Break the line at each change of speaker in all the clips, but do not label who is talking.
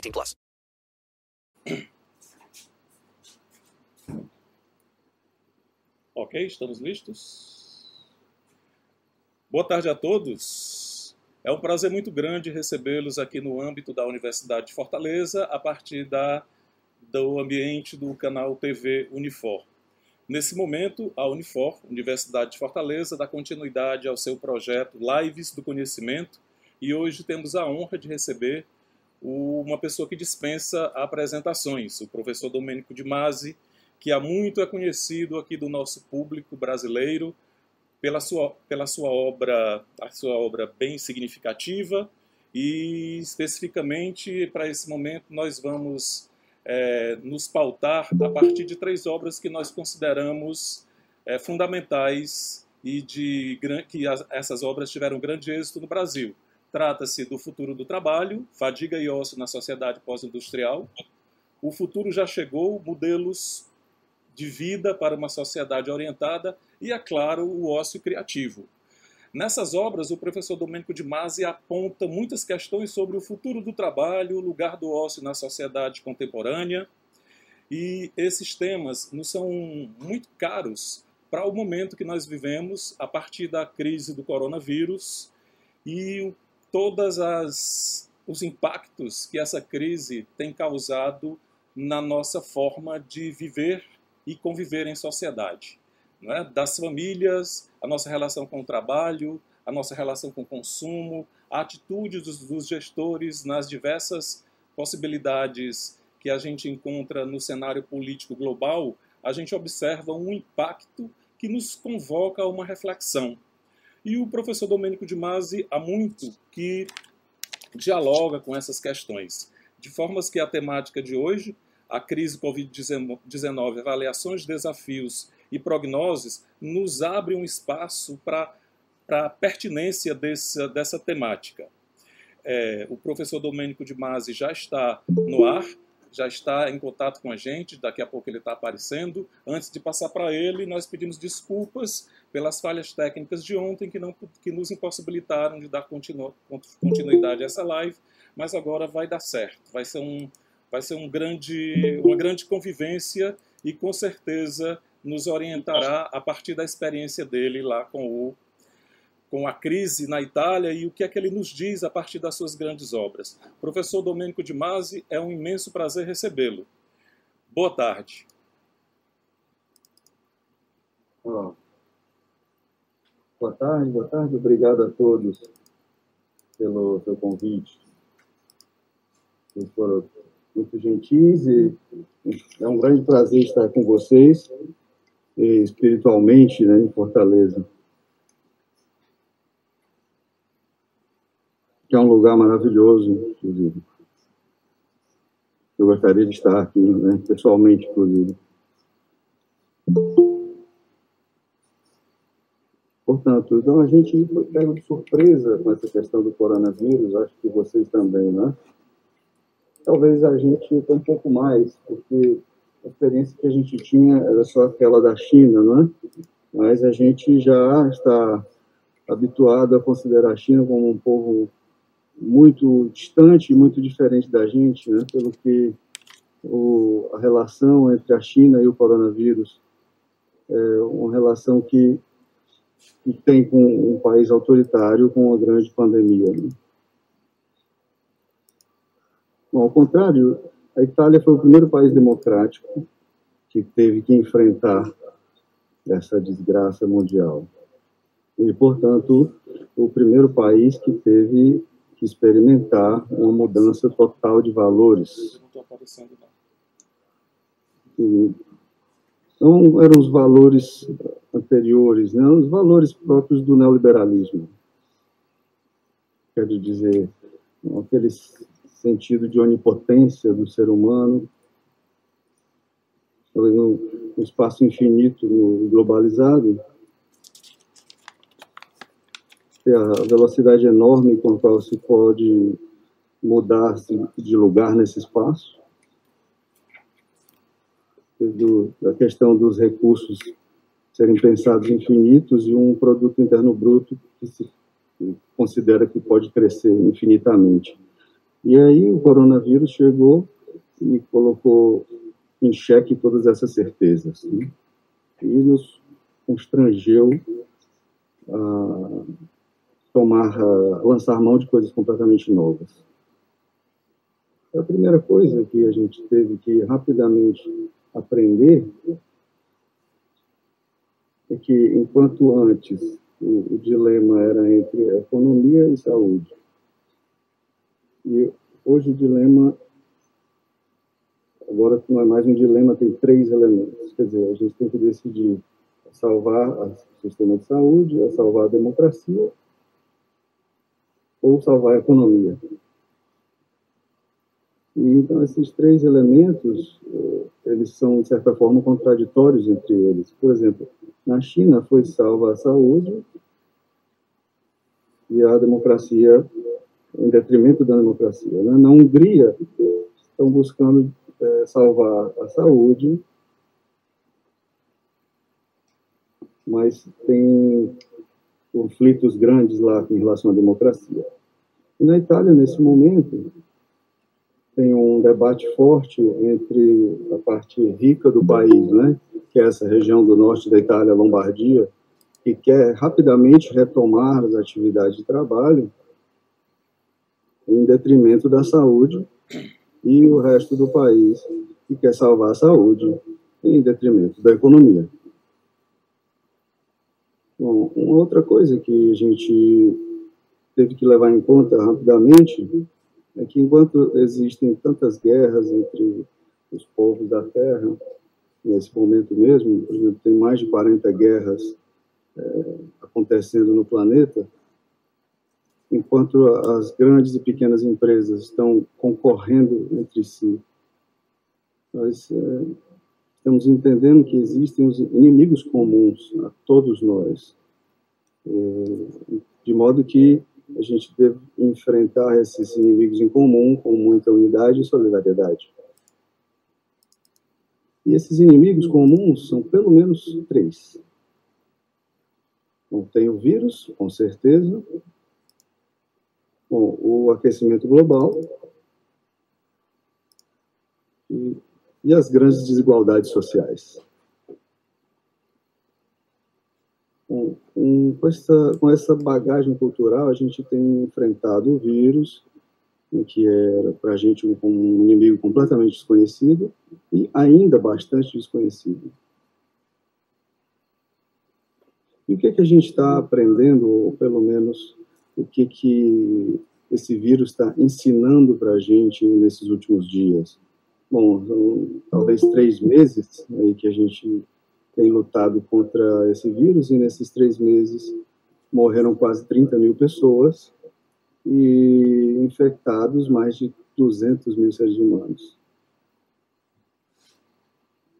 18 plus.
Ok, estamos listos? Boa tarde a todos. É um prazer muito grande recebê-los aqui no âmbito da Universidade de Fortaleza, a partir da, do ambiente do canal TV Unifor. Nesse momento, a Unifor, Universidade de Fortaleza, dá continuidade ao seu projeto Lives do Conhecimento e hoje temos a honra de receber uma pessoa que dispensa apresentações, o professor Domênico de Masi, que há muito é conhecido aqui do nosso público brasileiro pela sua, pela sua obra, a sua obra bem significativa e especificamente para esse momento nós vamos é, nos pautar a partir de três obras que nós consideramos é, fundamentais e de que as, essas obras tiveram grande êxito no Brasil. Trata-se do Futuro do Trabalho, Fadiga e Ócio na Sociedade Pós-Industrial, O Futuro Já Chegou, Modelos de Vida para uma Sociedade Orientada e, é claro, o Ócio Criativo. Nessas obras, o professor Domênico de Masi aponta muitas questões sobre o futuro do trabalho, o lugar do ócio na sociedade contemporânea, e esses temas nos são muito caros para o momento que nós vivemos a partir da crise do coronavírus e todas as os impactos que essa crise tem causado na nossa forma de viver e conviver em sociedade, é? das famílias, a nossa relação com o trabalho, a nossa relação com o consumo, a atitude dos, dos gestores nas diversas possibilidades que a gente encontra no cenário político global, a gente observa um impacto que nos convoca a uma reflexão. E o professor Domênico de Masi há muito que dialoga com essas questões, de formas que a temática de hoje, a crise Covid-19, avaliações, desafios e prognoses, nos abre um espaço para a pertinência dessa, dessa temática. É, o professor Domênico de Masi já está no ar, já está em contato com a gente, daqui a pouco ele está aparecendo. Antes de passar para ele, nós pedimos desculpas pelas falhas técnicas de ontem que, não, que nos impossibilitaram de dar continu, continuidade a essa live, mas agora vai dar certo. Vai ser, um, vai ser um grande, uma grande convivência e com certeza nos orientará a partir da experiência dele lá com o com a crise na Itália e o que é que ele nos diz a partir das suas grandes obras. Professor Domênico de Masi, é um imenso prazer recebê-lo. Boa tarde.
Boa tarde, boa tarde. Obrigado a todos pelo seu convite. Vocês foram muito gentis e é um grande prazer estar com vocês espiritualmente né, em Fortaleza. que é um lugar maravilhoso, inclusive. Eu gostaria de estar aqui, né, pessoalmente, inclusive. Portanto, então a gente pego de surpresa com essa questão do coronavírus, acho que vocês também, né? Talvez a gente um pouco mais, porque a experiência que a gente tinha era só aquela da China, né? Mas a gente já está habituado a considerar a China como um povo muito distante, muito diferente da gente, né, pelo que o, a relação entre a China e o coronavírus é uma relação que, que tem com um país autoritário com uma grande pandemia. Né? Bom, ao contrário, a Itália foi o primeiro país democrático que teve que enfrentar essa desgraça mundial. E, portanto, o primeiro país que teve que experimentar uma mudança total de valores. E não eram os valores anteriores, né? os valores próprios do neoliberalismo. Quero dizer, aquele sentido de onipotência do ser humano, no espaço infinito globalizado, a velocidade enorme com a qual se pode mudar de lugar nesse espaço, do, a questão dos recursos serem pensados infinitos e um produto interno bruto que se considera que pode crescer infinitamente. E aí o coronavírus chegou e colocou em xeque todas essas certezas né? e nos constrangeu a tomar, a lançar mão de coisas completamente novas. A primeira coisa que a gente teve que rapidamente aprender é que, enquanto antes o, o dilema era entre economia e saúde, e hoje o dilema, agora não é mais um dilema, tem três elementos. Quer dizer, a gente tem que decidir salvar o sistema de saúde, salvar a democracia ou salvar a economia. Então, esses três elementos, eh, eles são, de certa forma, contraditórios entre eles. Por exemplo, na China foi salva a saúde e a democracia em detrimento da democracia. Né? Na Hungria, estão buscando é, salvar a saúde, mas tem conflitos grandes lá em relação à democracia. E na Itália, nesse momento, tem um debate forte entre a parte rica do país, né, que é essa região do norte da Itália, Lombardia, que quer rapidamente retomar as atividades de trabalho, em detrimento da saúde, e o resto do país que quer salvar a saúde em detrimento da economia. Bom, uma outra coisa que a gente teve que levar em conta rapidamente é que enquanto existem tantas guerras entre os povos da Terra, nesse momento mesmo, por exemplo, tem mais de 40 guerras é, acontecendo no planeta, enquanto as grandes e pequenas empresas estão concorrendo entre si, nós é, estamos entendendo que existem os inimigos comuns a todos nós, é, de modo que a gente deve enfrentar esses inimigos em comum com muita unidade e solidariedade. E esses inimigos comuns são pelo menos três. Bom, tem o vírus, com certeza, Bom, o aquecimento global e, e as grandes desigualdades sociais. Com, com, essa, com essa bagagem cultural, a gente tem enfrentado o vírus, que era para a gente um, um inimigo completamente desconhecido e ainda bastante desconhecido. E o que, é que a gente está aprendendo, ou pelo menos o que, que esse vírus está ensinando para a gente nesses últimos dias? Bom, são talvez três meses aí que a gente tem lutado contra esse vírus, e nesses três meses morreram quase 30 mil pessoas e infectados mais de 200 mil seres humanos.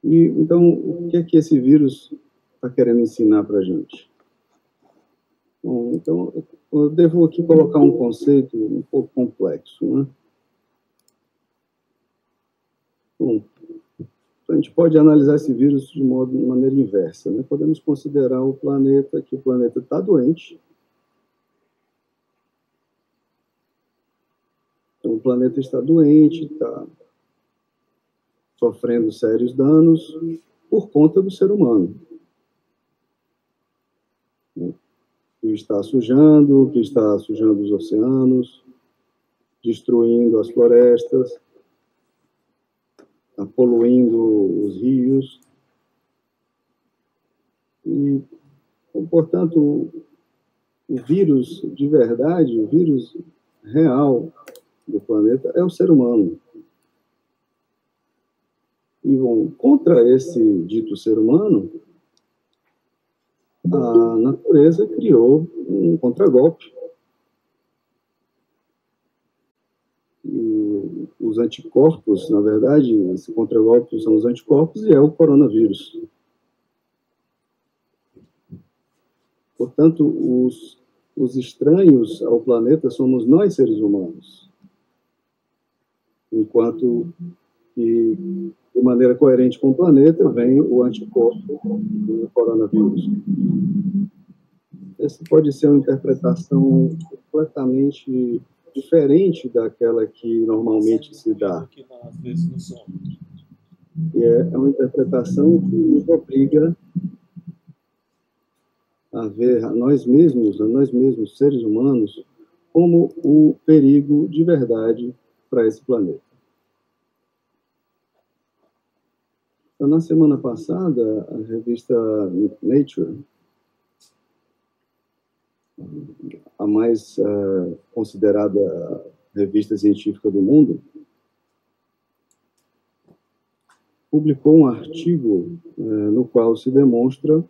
E, então, o que é que esse vírus está querendo ensinar para a gente? Bom, então, eu devo aqui colocar um conceito um pouco complexo. Né? Bom, a gente pode analisar esse vírus de, modo, de maneira inversa. Né? Podemos considerar o planeta, que o planeta está doente. Então, o planeta está doente, está sofrendo sérios danos por conta do ser humano. que está sujando, que está sujando os oceanos, destruindo as florestas, tá poluindo os rios. E, portanto, o vírus de verdade, o vírus real do planeta é o ser humano. E bom, contra esse dito ser humano, a natureza criou um contragolpe. E os anticorpos, na verdade, esse contragolpe são os anticorpos e é o coronavírus. Portanto, os, os estranhos ao planeta somos nós, seres humanos. Enquanto que, de maneira coerente com o planeta, vem o anticorpo do coronavírus. Essa pode ser uma interpretação completamente diferente daquela que normalmente se dá. E é, é uma interpretação que nos obriga a ver a nós mesmos, a nós mesmos, seres humanos, como o perigo de verdade para esse planeta. Então, na semana passada, a revista Nature, a mais uh, considerada revista científica do mundo, publicou um artigo uh, no qual se demonstra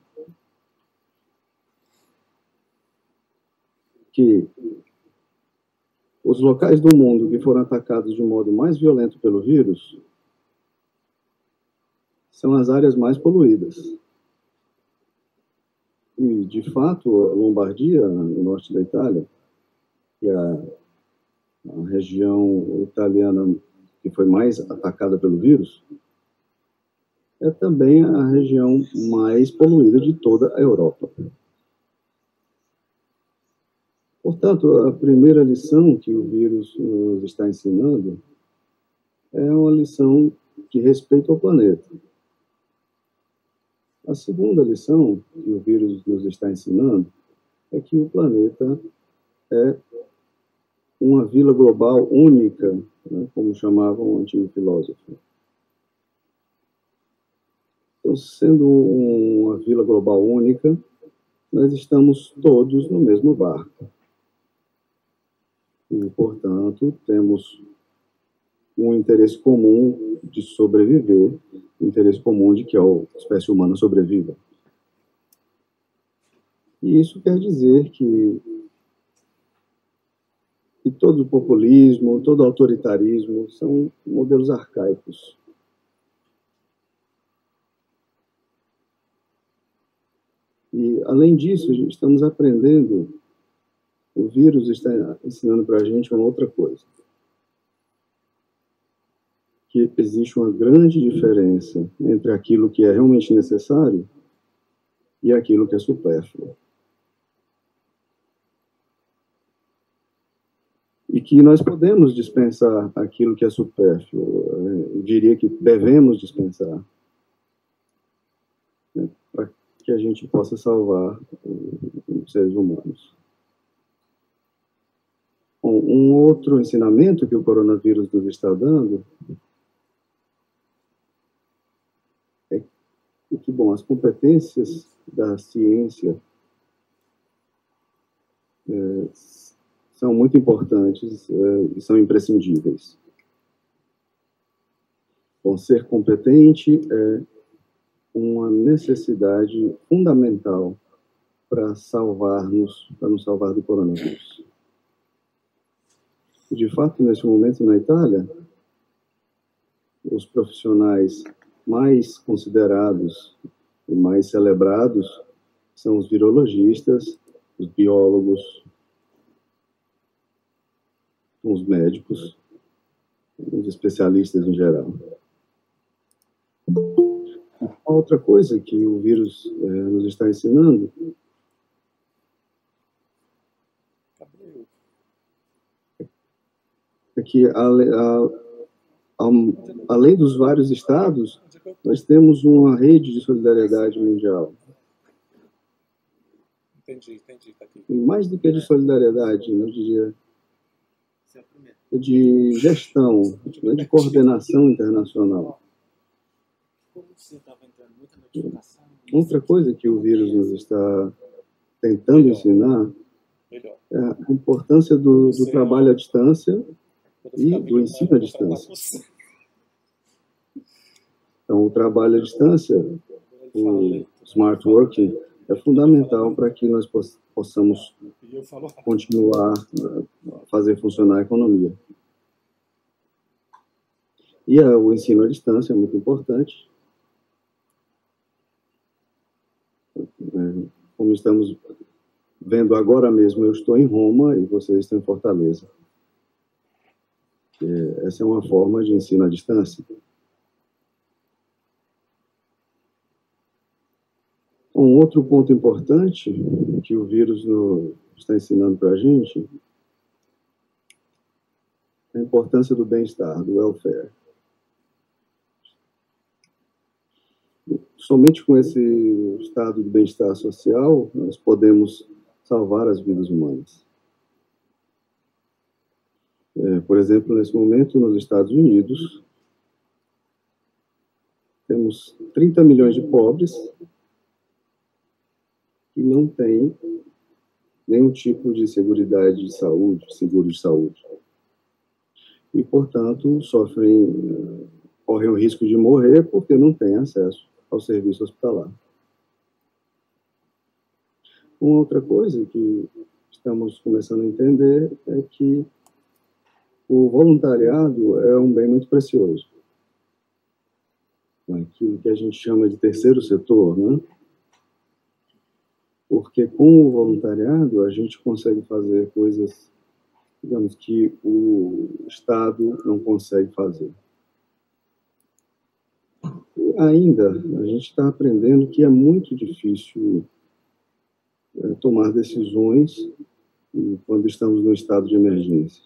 que os locais do mundo que foram atacados de modo mais violento pelo vírus são as áreas mais poluídas. E, de fato, a Lombardia, no norte da Itália, que é a, região italiana que foi mais atacada pelo vírus, é também a região mais poluída de toda a Europa. Portanto, a primeira lição que o vírus nos está ensinando é uma lição de respeito ao planeta. A segunda lição que o vírus nos está ensinando é que o planeta é uma vila global única, né, como chamavam o antigo filósofo. Então, sendo uma vila global única, nós estamos todos no mesmo barco. E, portanto, temos um interesse comum de sobreviver, um interesse comum de que a espécie humana sobreviva. E isso quer dizer que, que todo populismo, todo autoritarismo são modelos arcaicos. E, além disso, estamos aprendendo o vírus está ensinando para a gente uma outra coisa. Que existe uma grande diferença entre aquilo que é realmente necessário e aquilo que é supérfluo. E que nós podemos dispensar aquilo que é supérfluo. Eu diria que devemos dispensar. Né, para que a gente possa salvar os seres humanos. Um outro ensinamento que o coronavírus nos está dando é que, bom, as competências da ciência é, são muito importantes é, e são imprescindíveis. Bom, ser competente é uma necessidade fundamental para salvar-nos, para nos salvar do coronavírus de fato, nesse momento na Itália, os profissionais mais considerados e mais celebrados são os virologistas, os biólogos, os médicos, os especialistas em geral. Outra coisa que o vírus é, nos está ensinando é que, a, a, além dos vários estados, nós temos uma rede de solidariedade mundial.
Entendi, entendi. Tá aqui.
E mais do que de solidariedade, eu diria. De gestão, de coordenação internacional. Outra coisa que o vírus nos está tentando ensinar é a importância do, do trabalho à distância e do ensino à distância. Então, o trabalho à distância, o smart working, é fundamental para que nós possamos continuar a fazer funcionar a economia. E o ensino à distância é muito importante. É, como estamos vendo agora mesmo, eu estou em Roma e vocês estão em Fortaleza. É, essa é uma forma de ensino à distância. Um outro ponto importante que o vírus no, está ensinando para a gente é a importância do bem-estar, do welfare. Somente com esse estado de bem-estar social, nós podemos salvar as vidas humanas. É, por exemplo, nesse momento, nos Estados Unidos, temos 30 milhões de pobres que não têm nenhum tipo de seguridade de saúde, seguro de saúde. E, portanto, sofrem, correm o risco de morrer porque não têm acesso ao serviço hospitalar. Uma outra coisa que estamos começando a entender é que o voluntariado é um bem muito precioso. Aquilo que a gente chama de terceiro setor, né? porque com o voluntariado a gente consegue fazer coisas, digamos, que o Estado não consegue fazer. Ainda, a gente está aprendendo que é muito difícil é, tomar decisões quando estamos no estado de emergência.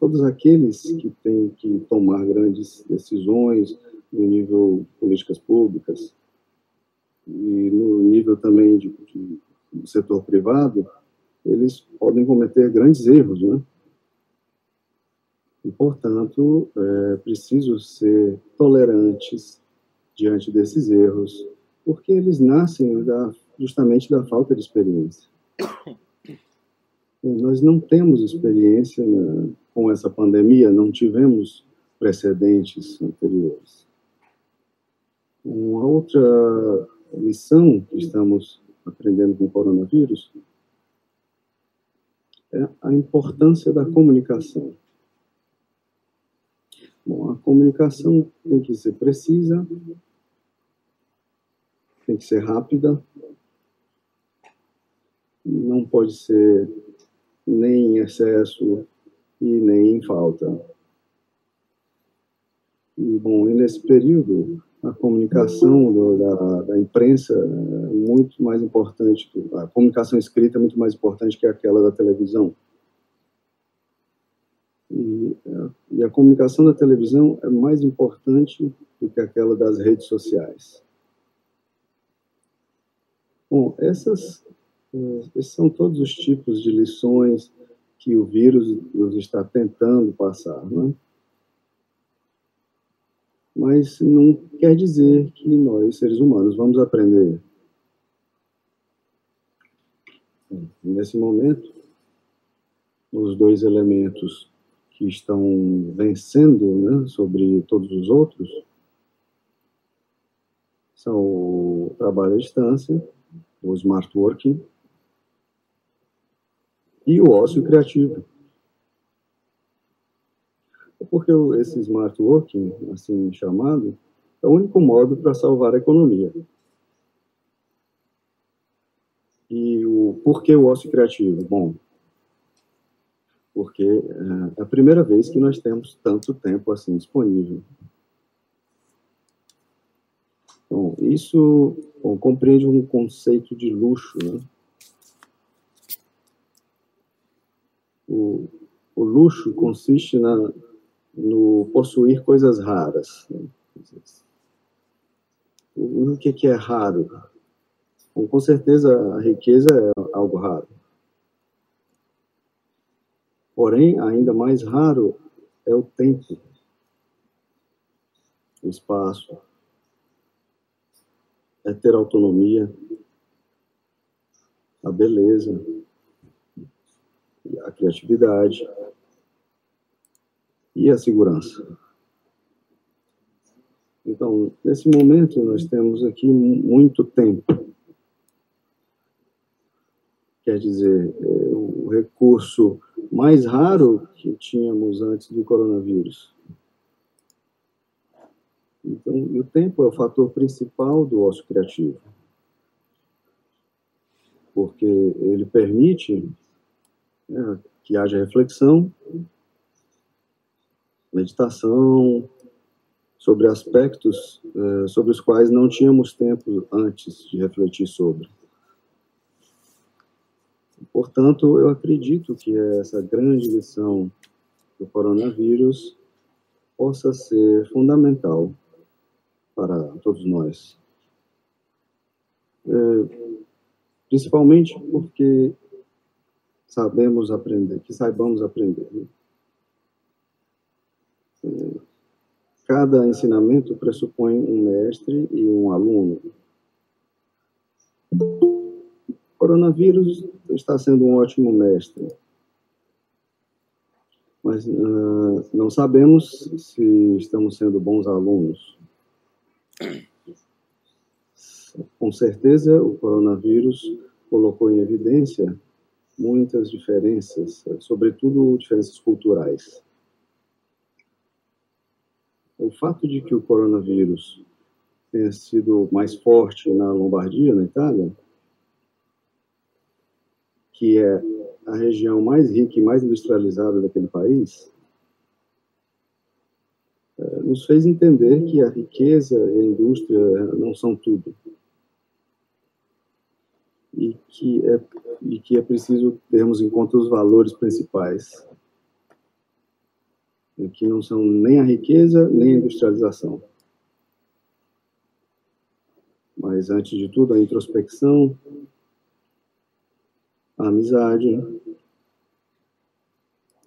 Todos aqueles que têm que tomar grandes decisões no nível políticas públicas, e no nível também de, de, do setor privado, eles podem cometer grandes erros, né? E, portanto, é preciso ser tolerantes diante desses erros, porque eles nascem da, justamente da falta de experiência. Nós não temos experiência na, com essa pandemia, não tivemos precedentes anteriores. Uma outra lição que estamos aprendendo com o coronavírus é a importância da comunicação. Bom, a comunicação tem que ser precisa, tem que ser rápida, não pode ser nem em excesso e nem em falta. E, bom, e nesse período, a comunicação do, da, da, imprensa é muito mais importante, a comunicação escrita é muito mais importante que aquela da televisão. E, e a comunicação da televisão é mais importante do que aquela das redes sociais. Bom, essas, esses são todos os tipos de lições que o vírus nos está tentando passar, não é? mas não quer dizer que nós, seres humanos, vamos aprender. Nesse momento, os dois elementos que estão vencendo né, sobre todos os outros são o trabalho à distância, o smart working e o ócio criativo porque esse smart working, assim chamado, é o único modo para salvar a economia. E o por que o ócio criativo? Bom, porque é, é a primeira vez que nós temos tanto tempo assim disponível. Bom, isso bom, compreende um conceito de luxo, né? O, o luxo consiste na, no possuir coisas raras. Né? O que é raro? Bom, com certeza a riqueza é algo raro. Porém, ainda mais raro é o tempo, o espaço, é ter autonomia, a beleza, a criatividade e a segurança. Então, nesse momento, nós temos aqui muito tempo. Quer dizer, é, o recurso mais raro que tínhamos antes do coronavírus. Então, o tempo é o fator principal do ócio criativo, porque ele permite né, que haja reflexão, meditação sobre aspectos eh, sobre os quais não tínhamos tempo antes de refletir sobre. Portanto, eu acredito que essa grande lição do coronavírus possa ser fundamental para todos nós. É, principalmente porque sabemos aprender, que saibamos aprender. Né? É, cada ensinamento pressupõe um mestre e um aluno. O coronavírus está sendo um ótimo mestre, mas uh, não sabemos se estamos sendo bons alunos. Com certeza, o coronavírus colocou em evidência muitas diferenças, sobretudo diferenças culturais. O fato de que o coronavírus tenha sido mais forte na Lombardia, na Itália, que é a região mais rica e mais industrializada daquele país, eh, nos fez entender que a riqueza e a indústria não são tudo. E que é, e que é preciso termos em conta os valores principais, que não são nem a riqueza nem a industrialização. Mas, antes de tudo, a introspecção, a amizade,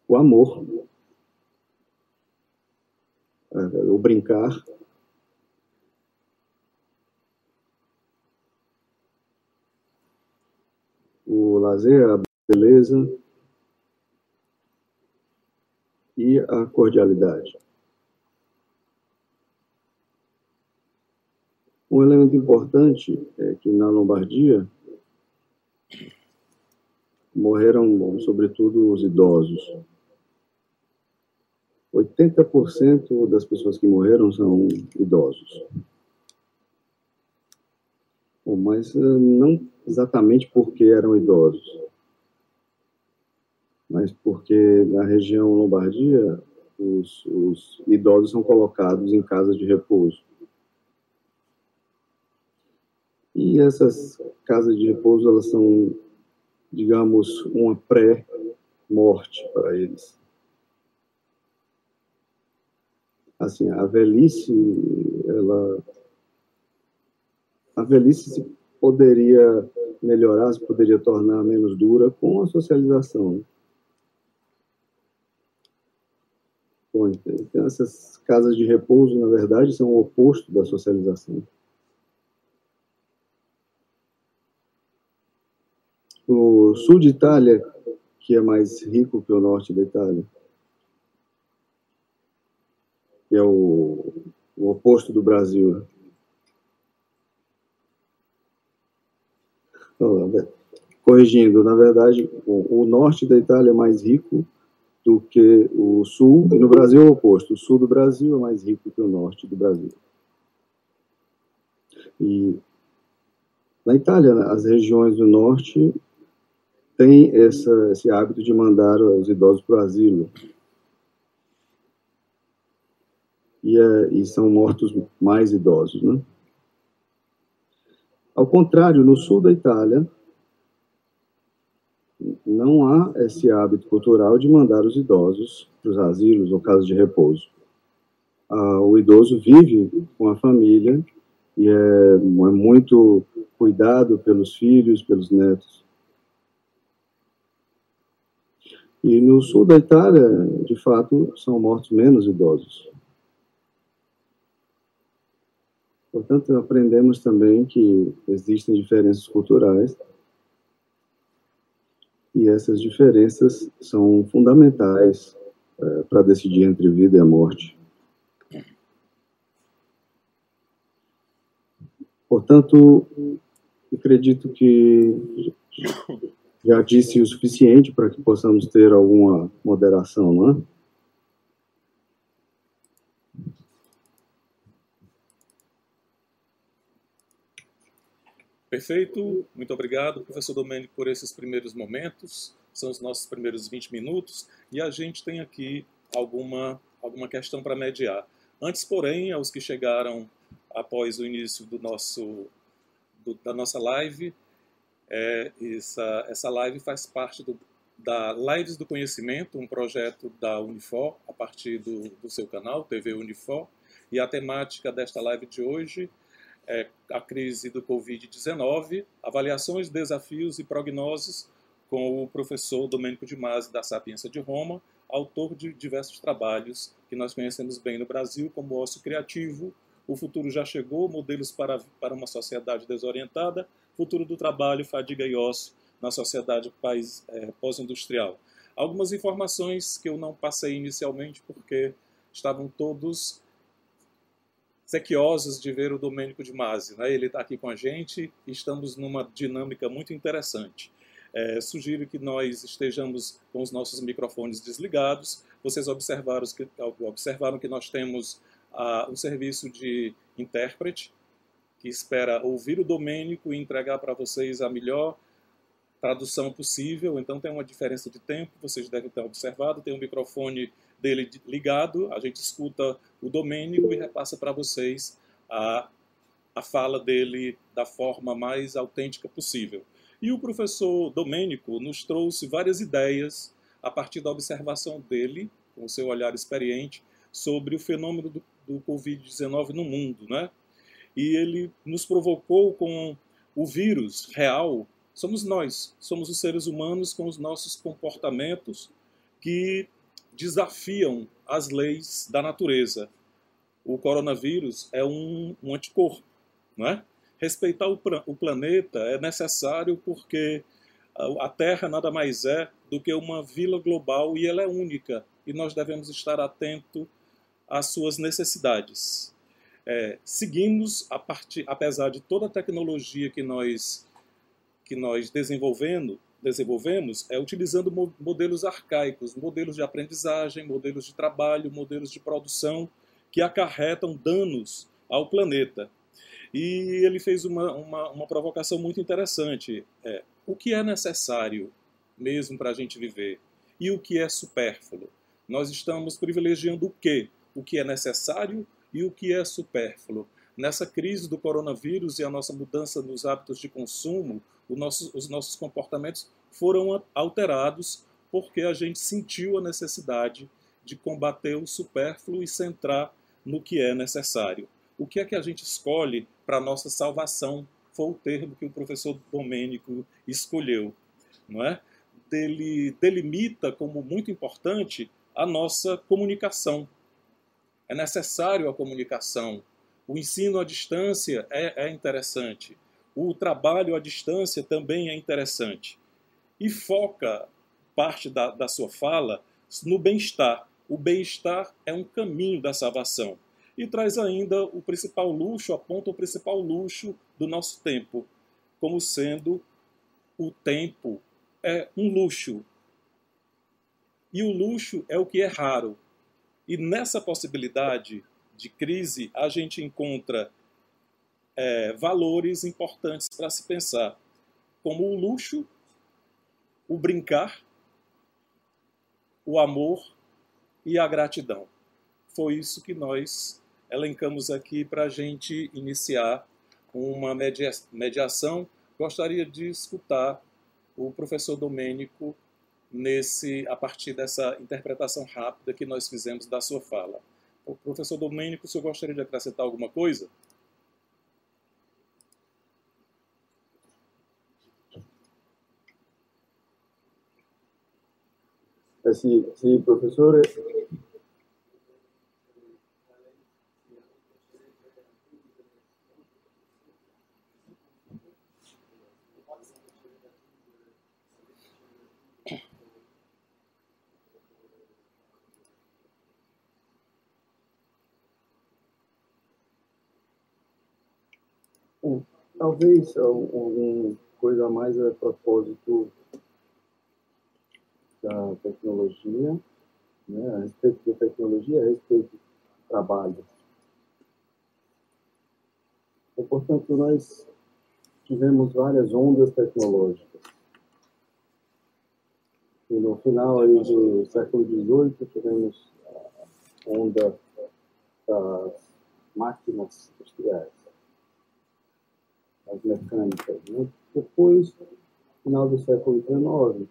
o amor, é, o brincar. O lazer, a beleza e a cordialidade. Um elemento importante é que na Lombardia morreram, sobretudo, os idosos. 80% das pessoas que morreram são idosos. Bom, mas eh, não exatamente porque eram idosos, mas porque na região Lombardia os, os idosos são colocados em casas de repouso. E essas casas de repouso elas são digamos, uma pré-morte para eles. Assim, a velhice, ela. A velhice se poderia melhorar, se poderia tornar menos dura com a socialização. Bom, então, essas casas de repouso, na verdade, são o oposto da socialização. o sul de Itália, que é mais rico que o norte da Itália, que é o, o oposto do Brasil. Corrigindo, na verdade, o, norte da Itália é mais rico do que o sul, e no Brasil é o oposto. O sul do Brasil é mais rico que o norte do Brasil. E na Itália, as regiões do norte tem essa, esse hábito de mandar os idosos para o asilo. E, é, e são mortos mais idosos, né? Ao contrário, no sul da Itália, não há esse hábito cultural de mandar os idosos para os asilos ou casas de repouso. Ah, o idoso vive com a família e é, é muito cuidado pelos filhos, pelos netos. E no sul da Itália, de fato, são mortos menos idosos. Portanto, aprendemos também que existem diferenças culturais e essas diferenças são fundamentais é, para decidir entre vida e morte. Portanto, acredito que já disse o suficiente para que possamos ter alguma moderação, não é?
Perfeito, muito obrigado, professor Domênico, por esses primeiros momentos. São os nossos primeiros 20 minutos e a gente tem aqui alguma, alguma questão para mediar. Antes, porém, aos que chegaram após o início do nosso, do, da nossa live, é, essa, essa live faz parte do, da Lives do Conhecimento, um projeto da Unifor, a partir do, do seu canal, TV Unifor. E a temática desta live de hoje é a crise do Covid-19, avaliações, desafios e prognoses com o professor Domênico de Masi, da Sapiência de Roma, autor de diversos trabalhos que nós conhecemos bem no Brasil, como Ócio Criativo, O Futuro Já Chegou, Modelos para, para uma Sociedade Desorientada, Futuro do Trabalho, Fadiga e Ócio na Sociedade é, Pós-Industrial. Algumas informações que eu não passei inicialmente porque estavam todos sequiosos de ver o Domênico de Masi. Né? Ele está aqui com a gente e estamos numa dinâmica muito interessante. É, sugiro que nós estejamos com os nossos microfones desligados. Vocês observaram que, observaram que nós temos uh, um serviço de intérprete que espera ouvir o Domênico e entregar para vocês a melhor tradução possível. Então tem uma diferença de tempo, vocês devem ter observado. Tem um microfone dele ligado, a gente escuta o Domênico e repassa para vocês a, a fala dele da forma mais autêntica possível. E o professor Domênico nos trouxe várias ideias a partir da observação dele, com o seu olhar experiente, sobre o fenômeno do, do Covid-19 no mundo, né? e ele nos provocou com o vírus real. Somos nós, somos os seres humanos com os nossos comportamentos que desafiam as leis da natureza. O coronavírus é um, um anticorpo, não é? Respeitar o, o planeta é necessário porque a Terra nada mais é do que uma vila global e ela é única e nós devemos estar atentos às suas necessidades é, seguimos a partir, apesar de toda a tecnologia que nós que nós desenvolvendo, desenvolvemos, é utilizando modelos arcaicos, modelos de aprendizagem, modelos de trabalho, modelos de produção que acarretam danos ao planeta. E ele fez uma, uma, uma provocação muito interessante. É, o que é necessário mesmo para a gente viver? E o que é supérfluo? Nós estamos privilegiando o quê? O que é necessário e o que é supérfluo. Nessa crise do coronavírus e a nossa mudança nos hábitos de consumo, nosso, os nossos comportamentos foram alterados porque a gente sentiu a necessidade de combater o supérfluo e centrar no que é necessário. O que é que a gente escolhe para a nossa salvação? Foi o termo que o professor Domênico escolheu, não é? Ele delimita como muito importante a nossa comunicação, é necessário a comunicação. O ensino à distância é, é interessante. O trabalho à distância também é interessante. E foca parte da, da sua fala no bem-estar. O bem-estar é um caminho da salvação. E traz ainda o principal luxo, aponta o principal luxo do nosso tempo, como sendo o tempo é um luxo. E o luxo é o que é raro, e nessa possibilidade de crise, a gente encontra é, valores importantes para se pensar, como o luxo, o brincar, o amor e a gratidão. Foi isso que nós elencamos aqui para a gente iniciar uma mediação. Gostaria de escutar o professor Domênico nesse a partir dessa interpretação rápida que nós fizemos da sua fala. O professor Domênico, o senhor gostaria de acrescentar alguma coisa?
Sim, professor, Bom, talvez alguma coisa a mais a propósito da tecnologia, né, a respeito da tecnologia, a respeito do trabalho. E, portanto, nós tivemos várias ondas tecnológicas. E no final aí do século XVIII tivemos a onda das máquinas industriais as mecânicas. Né? Depois, final do século XIX,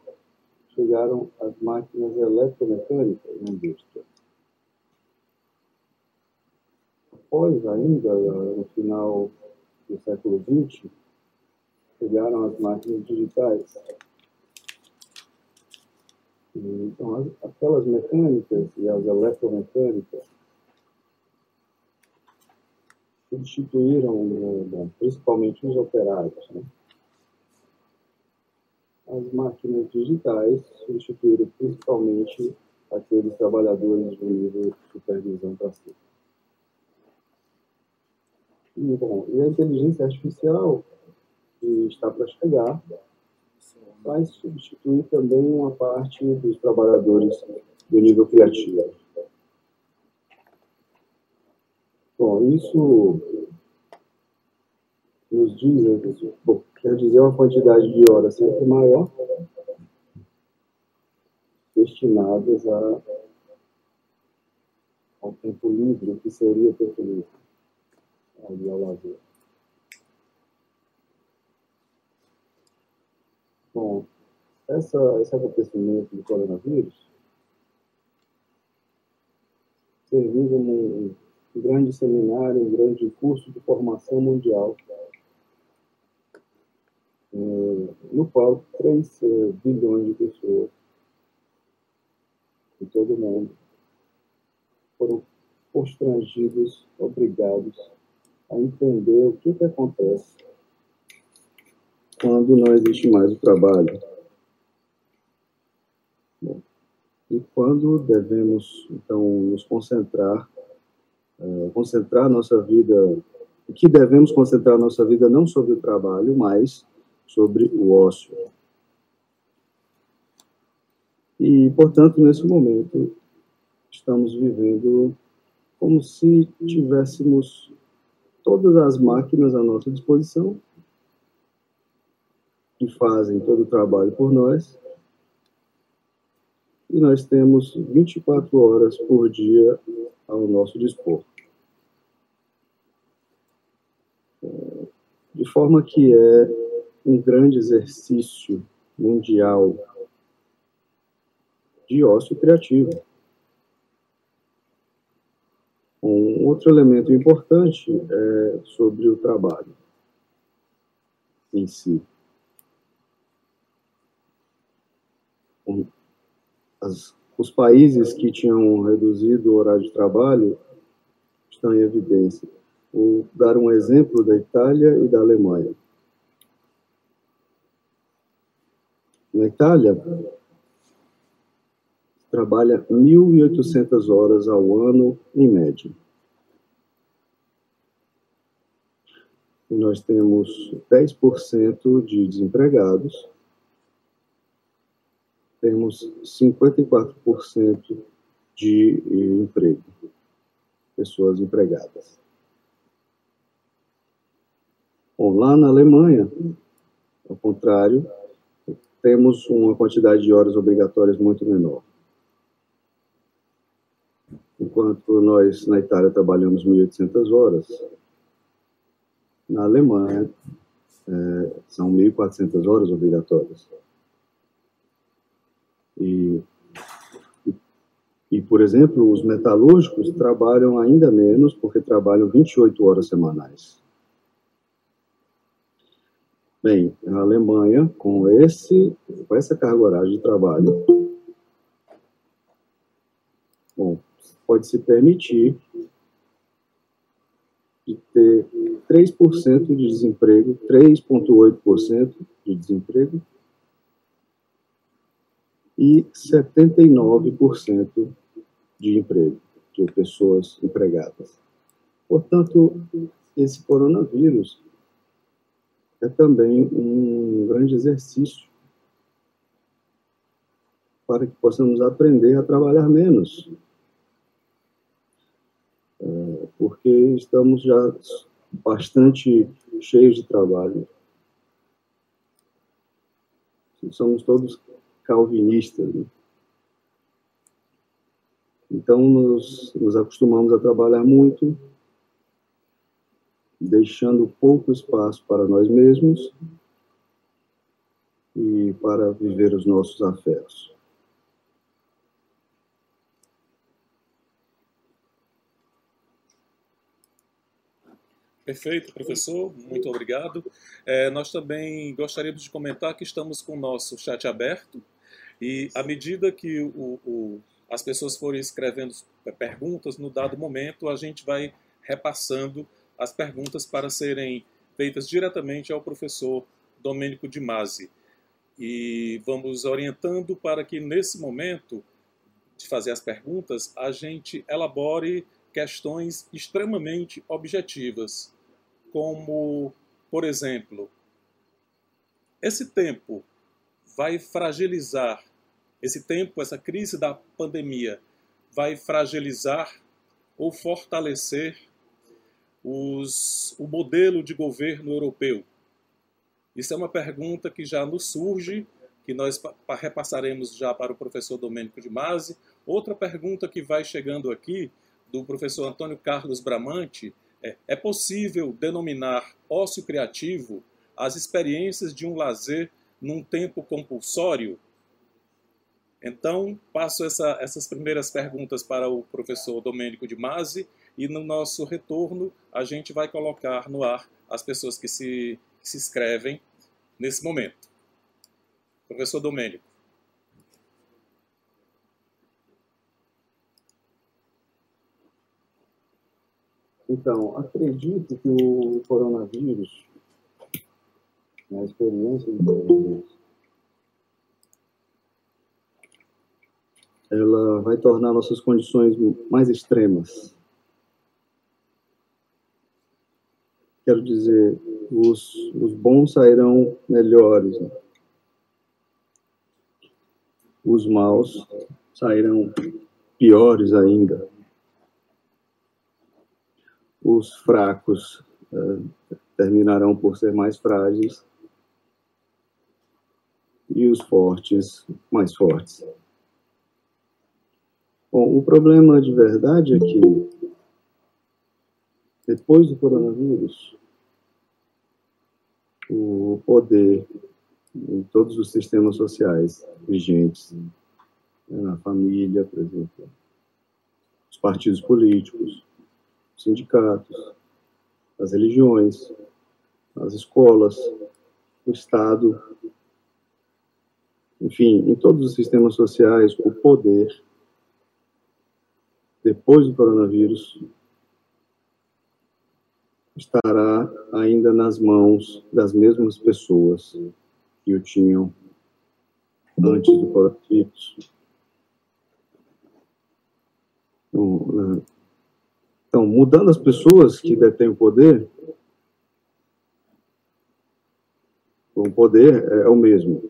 chegaram as máquinas eletromecânicas na indústria. Após, ainda, no final do século XX, chegaram as máquinas digitais. Então, as, aquelas mecânicas e as eletromecânicas substituíram, né, principalmente os operários. Né? As máquinas digitais substituíram principalmente aqueles trabalhadores do nível supervisão para cima. E, bom, e a inteligência artificial, que está para chegar, vai substituir também uma parte dos trabalhadores do nível criativo. Bom, isso nos diz, bom, quer dizer uma quantidade de horas sempre maior destinadas a, ao tempo livre, que seria tempo livre, ali ao lazer. Bom, essa, esse acontecimento do coronavírus serviu como um grande seminário, um grande curso de formação mundial, no qual 3 é, bilhões de pessoas de todo o mundo foram constrangidos, obrigados a entender o que, que acontece quando não existe mais o trabalho. Bom, e quando devemos, então, nos concentrar é, concentrar nossa vida, que devemos concentrar nossa vida não sobre o trabalho, mas sobre o ócio. E, portanto, nesse momento, estamos vivendo como se tivéssemos todas as máquinas à nossa disposição, que fazem todo o trabalho por nós, e nós temos 24 horas por dia ao nosso dispor. De forma que é um grande exercício mundial de ócio criativo. Um outro elemento importante é sobre o trabalho em si. As os países que tinham reduzido o horário de trabalho estão em evidência. Vou dar um exemplo da Itália e da Alemanha. Na Itália, trabalha 1.800 horas ao ano, em média. E nós temos 10% de desempregados temos 54% de emprego, pessoas empregadas. Bom, lá na Alemanha, ao contrário, temos uma quantidade de horas obrigatórias muito menor. Enquanto nós na Itália trabalhamos 1.800 horas, na Alemanha é, são 1.400 horas obrigatórias. E, e, por exemplo, os metalúrgicos trabalham ainda menos, porque trabalham 28 horas semanais. Bem, a Alemanha, com, esse, com essa carga horária de trabalho, pode se permitir de ter 3% de desemprego, 3,8% de desemprego e 79% de emprego, de pessoas empregadas. Portanto, esse coronavírus é também um grande exercício para que possamos aprender a trabalhar menos. É, porque estamos já bastante cheios de trabalho. Somos todos calvinistas. Né? Então, nos, nos acostumamos a trabalhar muito, deixando pouco espaço para nós mesmos e para viver os nossos afetos.
Perfeito, professor, muito obrigado. É, nós também gostaríamos de comentar que estamos com o nosso chat aberto e à medida que o, o, as pessoas forem escrevendo perguntas, no dado momento a gente vai repassando as perguntas para serem feitas diretamente ao professor Domênico de Masi. E vamos orientando para que nesse momento de fazer as perguntas a gente elabore questões extremamente objetivas como, por exemplo, esse tempo vai fragilizar, esse tempo, essa crise da pandemia, vai fragilizar ou fortalecer os, o modelo de governo europeu? Isso é uma pergunta que já nos surge, que nós repassaremos já para o professor Domênico de Masi. Outra pergunta que vai chegando aqui, do professor Antônio Carlos Bramante, é, é possível denominar ócio criativo as experiências de um lazer num tempo compulsório? Então, passo essa, essas primeiras perguntas para o professor Domênico de Masi e no nosso retorno a gente vai colocar no ar as pessoas que se, que se inscrevem nesse momento. Professor Domênico.
Então, acredito que o coronavírus, a experiência do coronavírus, ela vai tornar nossas condições mais extremas. Quero dizer, os, os bons sairão melhores, né? os maus sairão piores ainda os fracos uh, terminarão por ser mais frágeis e os fortes mais fortes. Bom, o problema de verdade é que depois do coronavírus, o poder em todos os sistemas sociais vigentes, né, na família, por exemplo, os partidos políticos, sindicatos, as religiões, as escolas, o Estado, enfim, em todos os sistemas sociais, o poder, depois do coronavírus, estará ainda nas mãos das mesmas pessoas que o tinham antes do coronavírus. Então, então, mudando as pessoas que detêm o poder, o poder é o mesmo.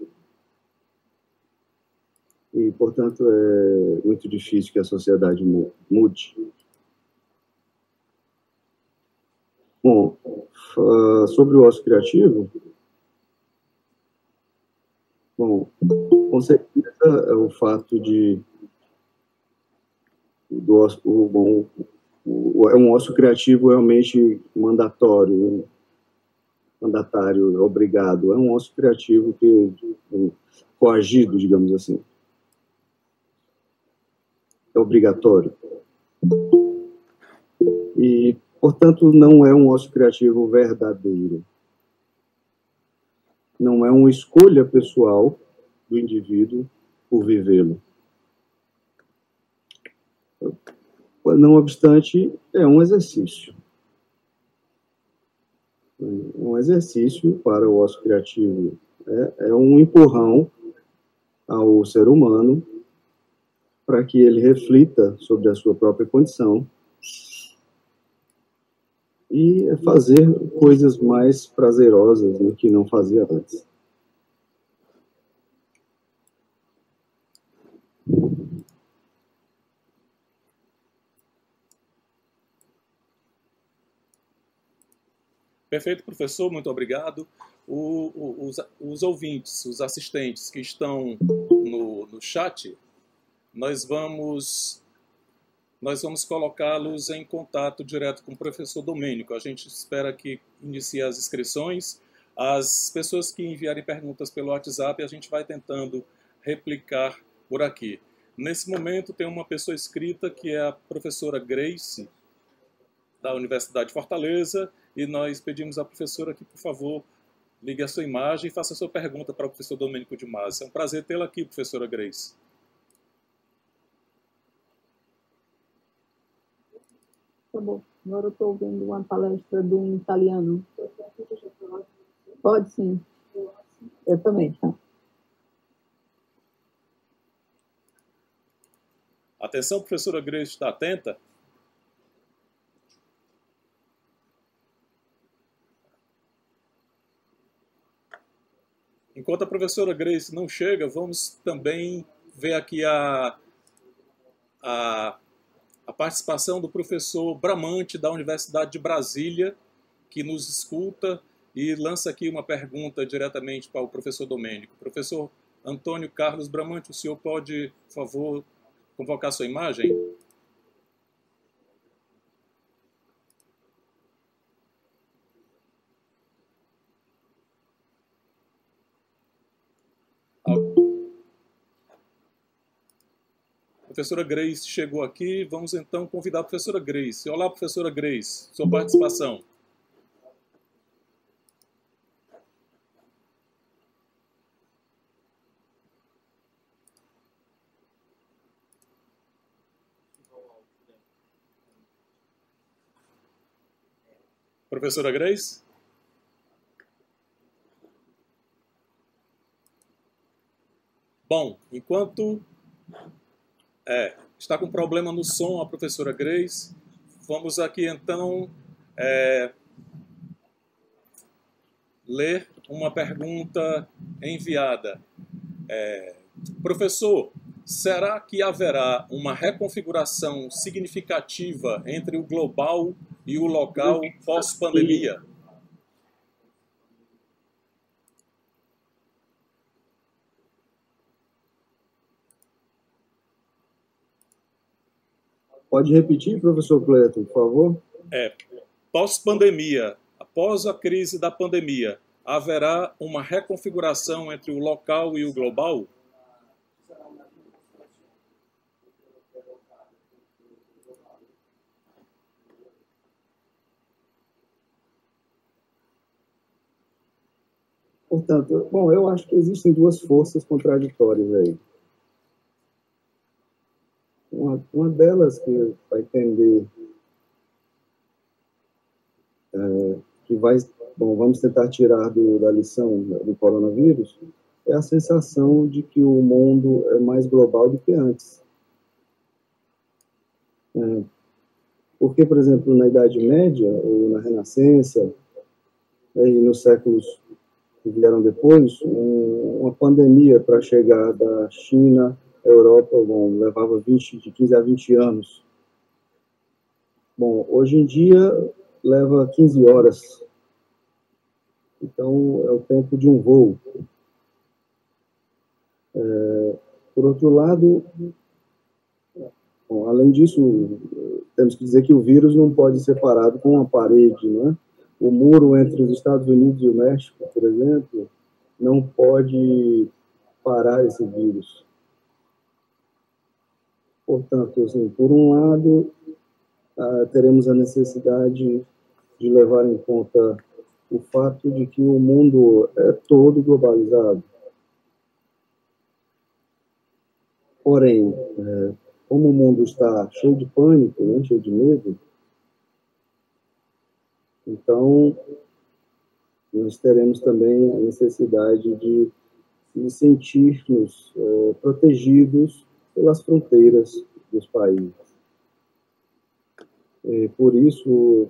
E, portanto, é muito difícil que a sociedade mude. Bom, sobre o ócio criativo, bom, com certeza o fato de do ócio, bom, é um ócio criativo realmente mandatório, mandatário, obrigado. É um ócio criativo que coagido, digamos assim. É obrigatório. E, portanto, não é um ócio criativo verdadeiro. Não é uma escolha pessoal do indivíduo por vivê-lo não obstante, é um exercício. Um exercício para o ócio criativo. É, é um empurrão ao ser humano para que ele reflita sobre a sua própria condição e fazer coisas mais prazerosas do que não fazia antes.
Perfeito, professor, muito obrigado. O, o, os, os, ouvintes, os assistentes que estão no, no chat, nós vamos nós vamos colocá-los em contato direto com o professor Domênico. A gente espera que inicie as inscrições. As pessoas que enviarem perguntas pelo WhatsApp, a gente vai tentando replicar por aqui. Nesse momento, tem uma pessoa escrita que é a professora Grace, da Universidade de Fortaleza, e nós pedimos à professora que, por favor, ligue a sua imagem e faça a sua pergunta para o professor Domênico de Massa. É um prazer tê-la aqui, professora Grace.
Bom. Agora eu estou vendo uma palestra de um italiano. Pode sim. Eu também, tá?
Atenção, professora Grace está atenta? Enquanto a professora Grace não chega, vamos também ver aqui a, a, a participação do professor Bramante, da Universidade de Brasília, que nos escuta e lança aqui uma pergunta diretamente para o professor Domênico. Professor Antônio Carlos Bramante, o senhor pode, por favor, convocar sua imagem? Professora Grace chegou aqui. Vamos então convidar a professora Grace. Olá, professora Grace, sua participação. Professora Grace? Bom, enquanto é, está com problema no som a professora Grace. Vamos aqui então é, ler uma pergunta enviada. É, professor, será que haverá uma reconfiguração significativa entre o global e o local pós-pandemia?
Pode repetir, professor Cleiton, por favor?
É, pós-pandemia, após a crise da pandemia, haverá uma reconfiguração entre o local e o global?
Portanto, bom, eu acho que existem duas forças contraditórias aí. Uma, delas que vai entender é, que vai, bom, vamos tentar tirar do, da lição do coronavírus, é a sensação de que o mundo é mais global do que antes. É, porque, por exemplo, na Idade Média, ou na Renascença, né, e nos séculos que vieram depois, um, uma pandemia para chegar da China Europa bom, levava 20, de 15 a 20 anos. Bom, hoje em dia leva 15 horas. Então, é o tempo de um voo. É, por outro lado, bom, além disso, temos que dizer que o vírus não pode ser parado com uma parede, né? O muro entre os Estados Unidos e o México, por exemplo, não pode parar esse vírus. Portanto, assim, por um lado, ah, teremos a necessidade de levar em conta o fato de que o mundo é todo globalizado. Porém, é, como o mundo está cheio de pânico, né, cheio de medo, então nós teremos também a necessidade de, de sentir-nos uh, protegidos pelas fronteiras dos países. E, por isso,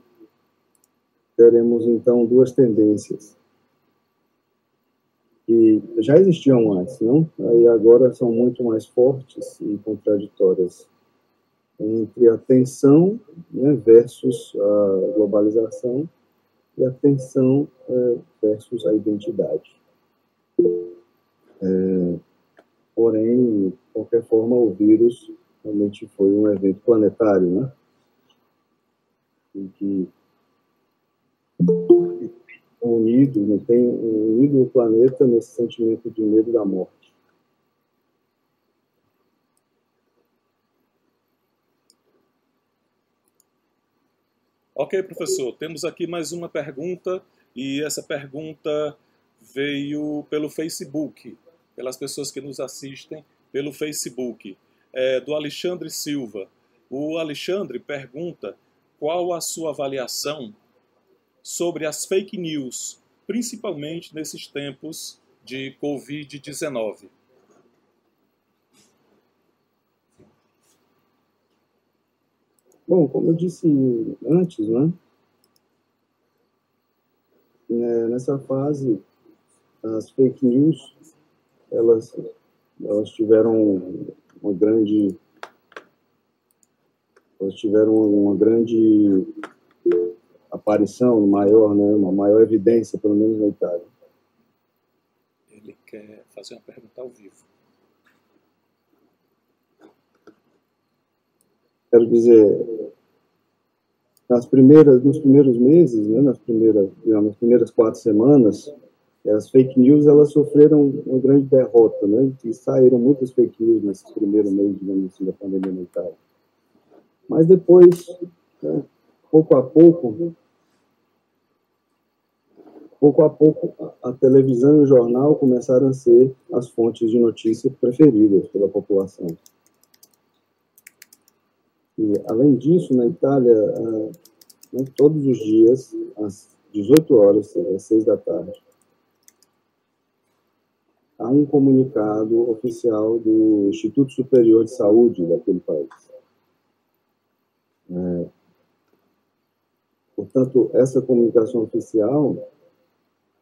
teremos então duas tendências que já existiam antes, não? Aí agora são muito mais fortes e contraditórias entre a tensão né, versus a globalização e a tensão é, versus a identidade. É, porém, de qualquer forma, o vírus realmente foi um evento planetário, né? Em que unido, não tem unido o planeta nesse sentimento de medo da morte.
Ok, professor. Temos aqui mais uma pergunta e essa pergunta veio pelo Facebook, pelas pessoas que nos assistem pelo Facebook, é, do Alexandre Silva. O Alexandre pergunta qual a sua avaliação sobre as fake news, principalmente nesses tempos de Covid-19.
Bom, como eu disse antes, né? É, nessa fase, as fake news, elas, elas tiveram uma grande, elas tiveram uma grande aparição maior, né, uma maior evidência, pelo menos na Itália.
Ele quer fazer uma pergunta ao vivo.
Quero dizer, nas primeiras, nos primeiros meses, né, nas primeiras, nas primeiras quatro semanas, as fake news elas sofreram uma grande derrota, né? E saíram muitas fake news nesse primeiro mês, digamos assim, da pandemia na Itália. Mas depois, né, pouco a pouco, pouco a pouco, a televisão e o jornal começaram a ser as fontes de notícia preferidas pela população. E, além disso, na Itália, ah, né, todos os dias, às 18 horas, às 6 da tarde, há um comunicado oficial do Instituto Superior de Saúde daquele país. É, portanto, essa comunicação oficial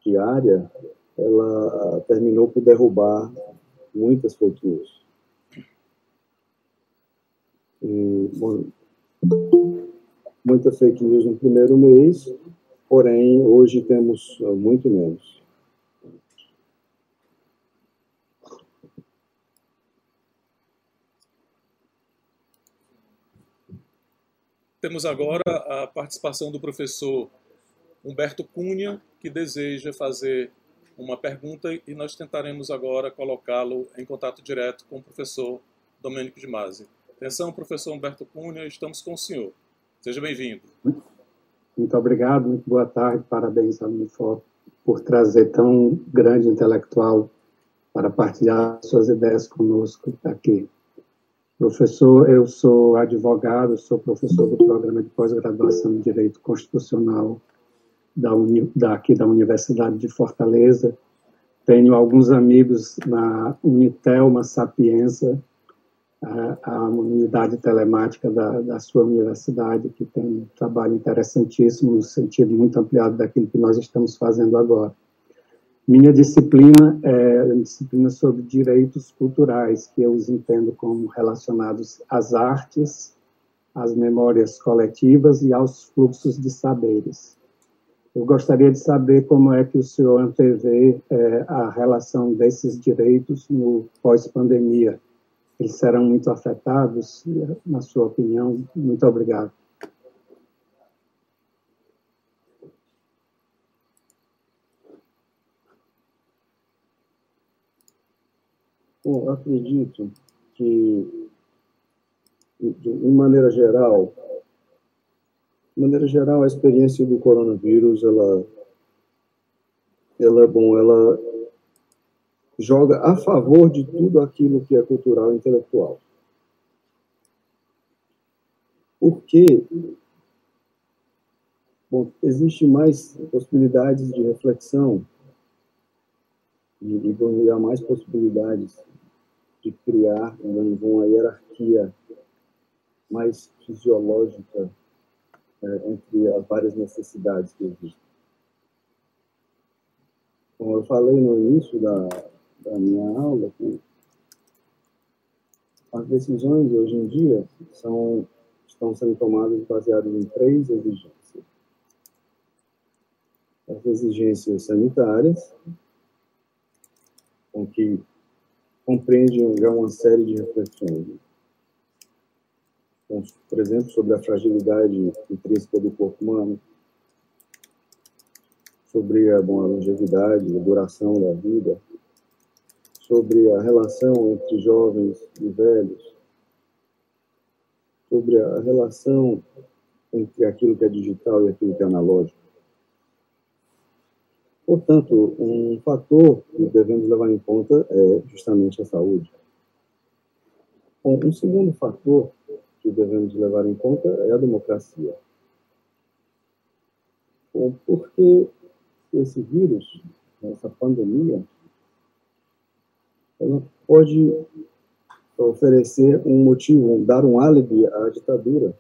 diária, ela terminou por derrubar muitas fake news. E, bom, muita fake news no primeiro mês, porém, hoje temos muito menos.
Temos agora a participação do professor Humberto Cunha, que deseja fazer uma pergunta e nós tentaremos agora colocá-lo em contato direto com o professor Domênico de Masi. Atenção, professor Humberto Cunha, estamos com o senhor. Seja bem-vindo.
Muito obrigado, muito boa tarde, parabéns ao Unifor por trazer tão grande intelectual para partilhar suas ideias conosco aqui. Professor, eu sou advogado, sou professor do programa de pós-graduação em Direito Constitucional da, uni, daqui da Universidade de Fortaleza. Tenho alguns amigos na Unitelma Sapienza, a, a unidade telemática da, da sua universidade, que tem um trabalho interessantíssimo, no sentido muito ampliado daquilo que nós estamos fazendo agora. Minha disciplina é a disciplina sobre direitos culturais, que eu os entendo como relacionados às artes, às memórias coletivas e aos fluxos de saberes. Eu gostaria de saber como é que o senhor antevê é, a relação desses direitos no pós-pandemia. Eles serão muito afetados, na sua opinião? Muito obrigado.
Bom, acredito que, de maneira geral, de maneira geral, a experiência do coronavírus, ela, ela é bom, ela joga a favor de tudo aquilo que é cultural e intelectual. Porque bom, existe mais possibilidades de reflexão e, e há mais possibilidades de criar uma hierarquia mais fisiológica é, entre as várias necessidades que existem. Como eu falei no início da, da minha aula, que as decisões hoje em dia são, estão sendo tomadas baseadas em três exigências. As exigências sanitárias, com que compreendem já uma série de reflexões. Por exemplo, sobre a fragilidade intrínseca do corpo humano, sobre a, bom, a longevidade, a duração da vida, sobre a relação entre jovens e velhos, sobre a relação entre aquilo que é digital e aquilo que é analógico. Portanto, um fator que devemos levar em conta é justamente a saúde. Bom, um segundo fator que devemos levar em conta é a democracia. Bom, porque esse vírus, essa pandemia, ela pode oferecer um motivo, dar um álibi à ditadura.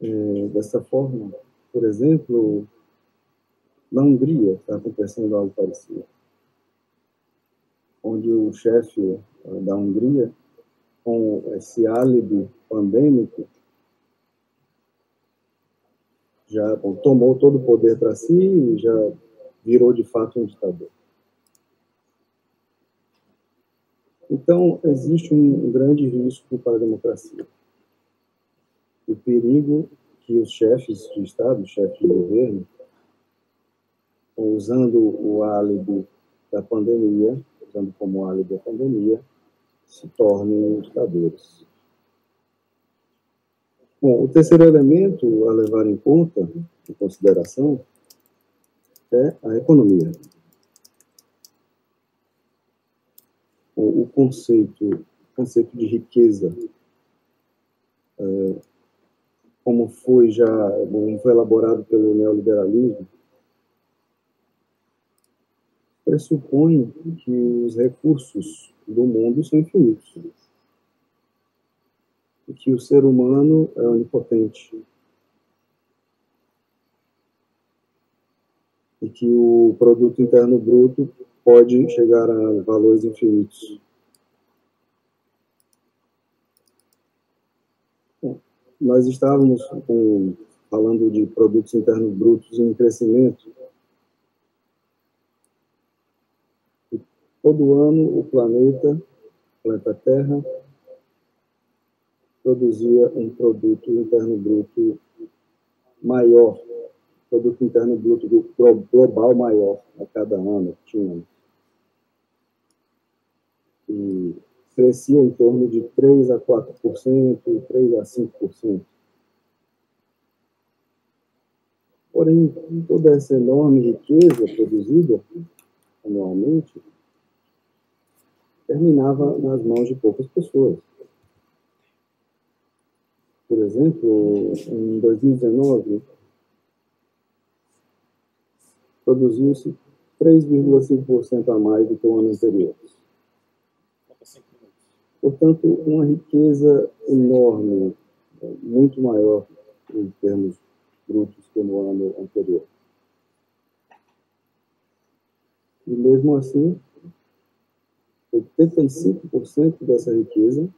É, dessa forma, por exemplo, na Hungria está acontecendo algo parecido, onde o chefe eh, da Hungria, com esse álibi pandêmico, já bom, tomou todo o poder para si e já virou de fato um ditador. Então, existe um grande risco para a democracia. O perigo que os chefes de Estado, chefes de governo, usando o álibi da pandemia, usando como álibi a pandemia, se tornem ditadores. Bom, o terceiro elemento a levar em conta, em consideração, é a economia. o conceito, conceito de riqueza, é, como foi já como foi elaborado pelo neoliberalismo, pressupõe que os recursos do mundo são infinitos e que o ser humano é onipotente e que o produto interno bruto pode chegar a valores infinitos. Nós estávamos com, falando de produtos internos brutos em crescimento. E todo ano o planeta, o planeta Terra, produzia um produto interno bruto maior, produto interno bruto global maior a cada ano tínhamos e crescia em torno de 3 a 4%, 3 a 5%. Porém, toda essa enorme riqueza produzida anualmente terminava nas mãos de poucas pessoas. Por exemplo, em 2019, produziu-se 3,5% a mais do que o ano anterior. Portanto, uma riqueza enorme, muito maior em termos brutos que no ano anterior. E mesmo assim, 85% dessa riqueza.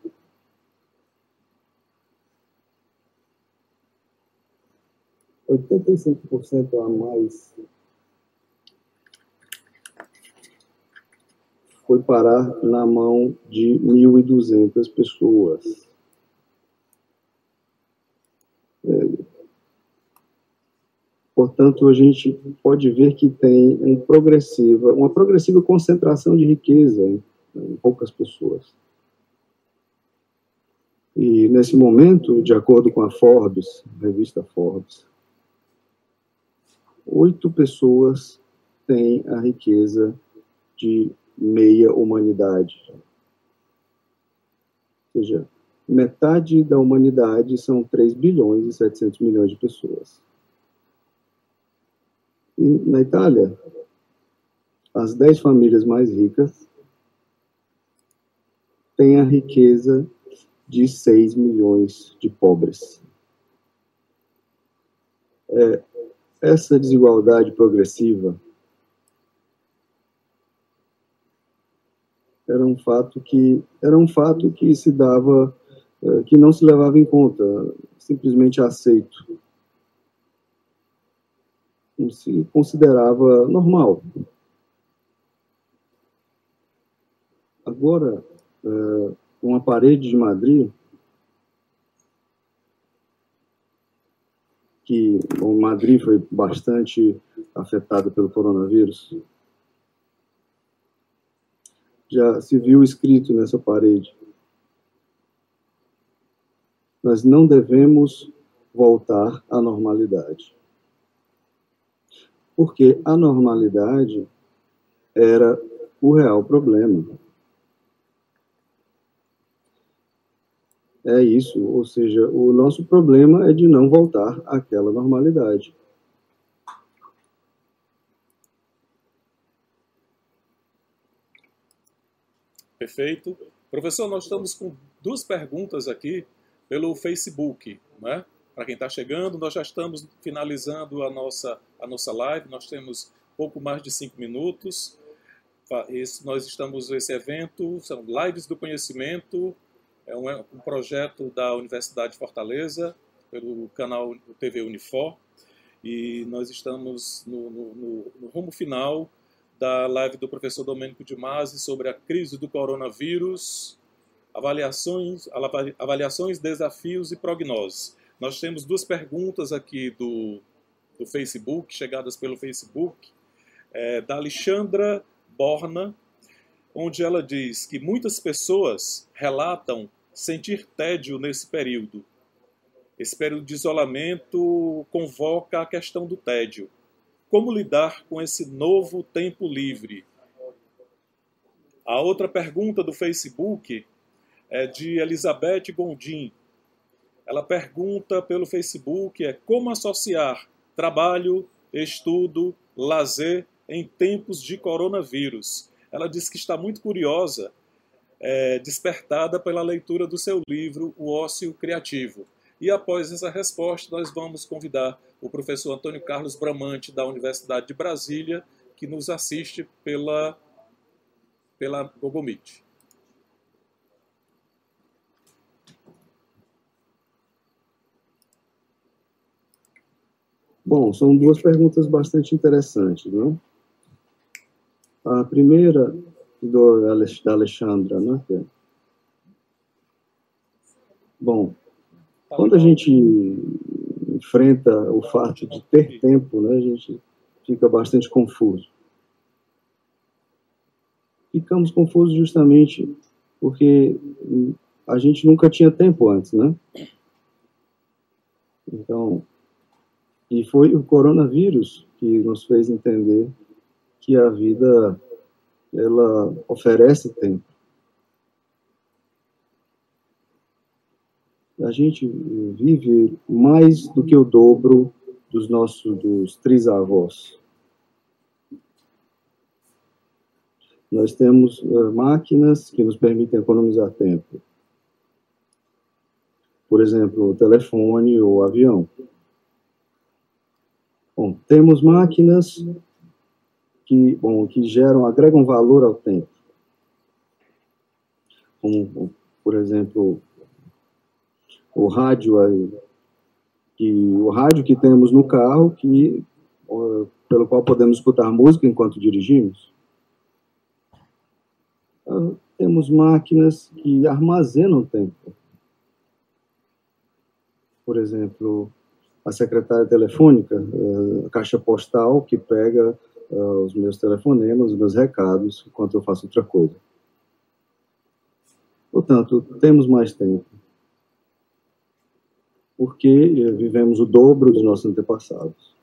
oitenta e cinco por cento a mais foi parar na mão de 1.200 pessoas. É, portanto, a gente pode ver que tem um progressiva, uma progressiva concentração de riqueza poucas pessoas. E nesse momento, de acordo com a Forbes, a revista Forbes, oito pessoas têm a riqueza de meia humanidade. Ou seja, metade da humanidade são 3 bilhões e 700 milhões de pessoas. E na Itália, as 10 famílias mais ricas têm a riqueza de 6 milhões de pobres. É, essa desigualdade progressiva era um fato que era um fato que se dava é, que não se levava em conta, simplesmente aceito. Não se considerava normal. Agora, é, uma parede de Madrid, que o Madrid foi bastante afetada pelo coronavírus, já se viu escrito nessa parede nós não devemos voltar à normalidade. Porque a normalidade era o real problema. É isso, ou seja, o nosso problema é de não voltar àquela normalidade.
Perfeito. Professor, nós estamos com duas perguntas aqui pelo Facebook, né? Para quem está chegando, nós já estamos finalizando a nossa, a nossa live, nós temos pouco mais de cinco minutos. Esse, nós estamos esse evento, são Lives do Conhecimento, é um, um projeto da Universidade de Fortaleza, pelo canal TV Unifor, e nós estamos no, no, no, no rumo final da live do professor Domênico de Masi sobre a crise do coronavírus, avaliações, avaliações, desafios e prognoses. Nós temos duas perguntas aqui do, do Facebook, chegadas pelo Facebook, é, da Alexandra Borna, onde ela diz que muitas pessoas relatam sentir tédio nesse período. Esse período de isolamento convoca a questão do tédio. Como lidar com esse novo tempo livre? A outra pergunta do Facebook é de Elizabeth Gondim. Ela pergunta pelo Facebook é como associar trabalho, estudo, lazer em tempos de coronavírus. Ela diz que está muito curiosa, é, despertada pela leitura do seu livro O Ócio Criativo. E após essa resposta, nós vamos convidar o professor Antônio Carlos Bramante, da Universidade de Brasília, que nos assiste pela, pela Google Meet.
Bom, são duas perguntas bastante interessantes, né? A primeira do, da Alexandra, né? Bom, quando a gente enfrenta o fato de ter tempo, né, a gente fica bastante confuso. Ficamos confusos justamente porque a gente nunca tinha tempo antes, né? Então, e foi o coronavírus que nos fez entender que a vida ela oferece tempo. A gente vive mais do que o dobro dos nossos dos trisavós. Nós temos uh, máquinas que nos permitem economizar tempo. Por exemplo, o telefone ou o avião. Bom, temos máquinas que, bom, que geram, agregam valor ao tempo. Como, por exemplo, o rádio aí, que o rádio que temos no carro, que pelo qual podemos escutar música enquanto dirigimos. Ah, temos máquinas que armazenam tempo. Por exemplo, a secretária telefônica, eh, a caixa postal que pega eh, os meus telefonemas, os meus recados, enquanto eu faço outra coisa. Portanto, temos mais tempo. Porque eh, vivemos o dobro dos nossos antepassados.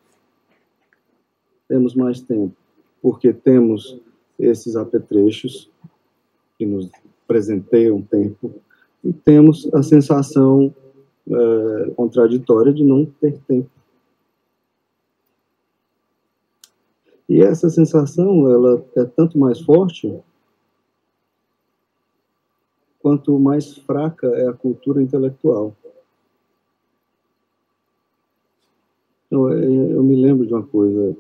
Temos mais tempo. Porque temos esses apetrechos que nos presenteiam tempo. e temos a sensação é, contraditória de não ter tempo. E essa sensação, ela é tanto mais forte quanto mais fraca é a cultura intelectual. Eu, eu me lembro de uma coisa.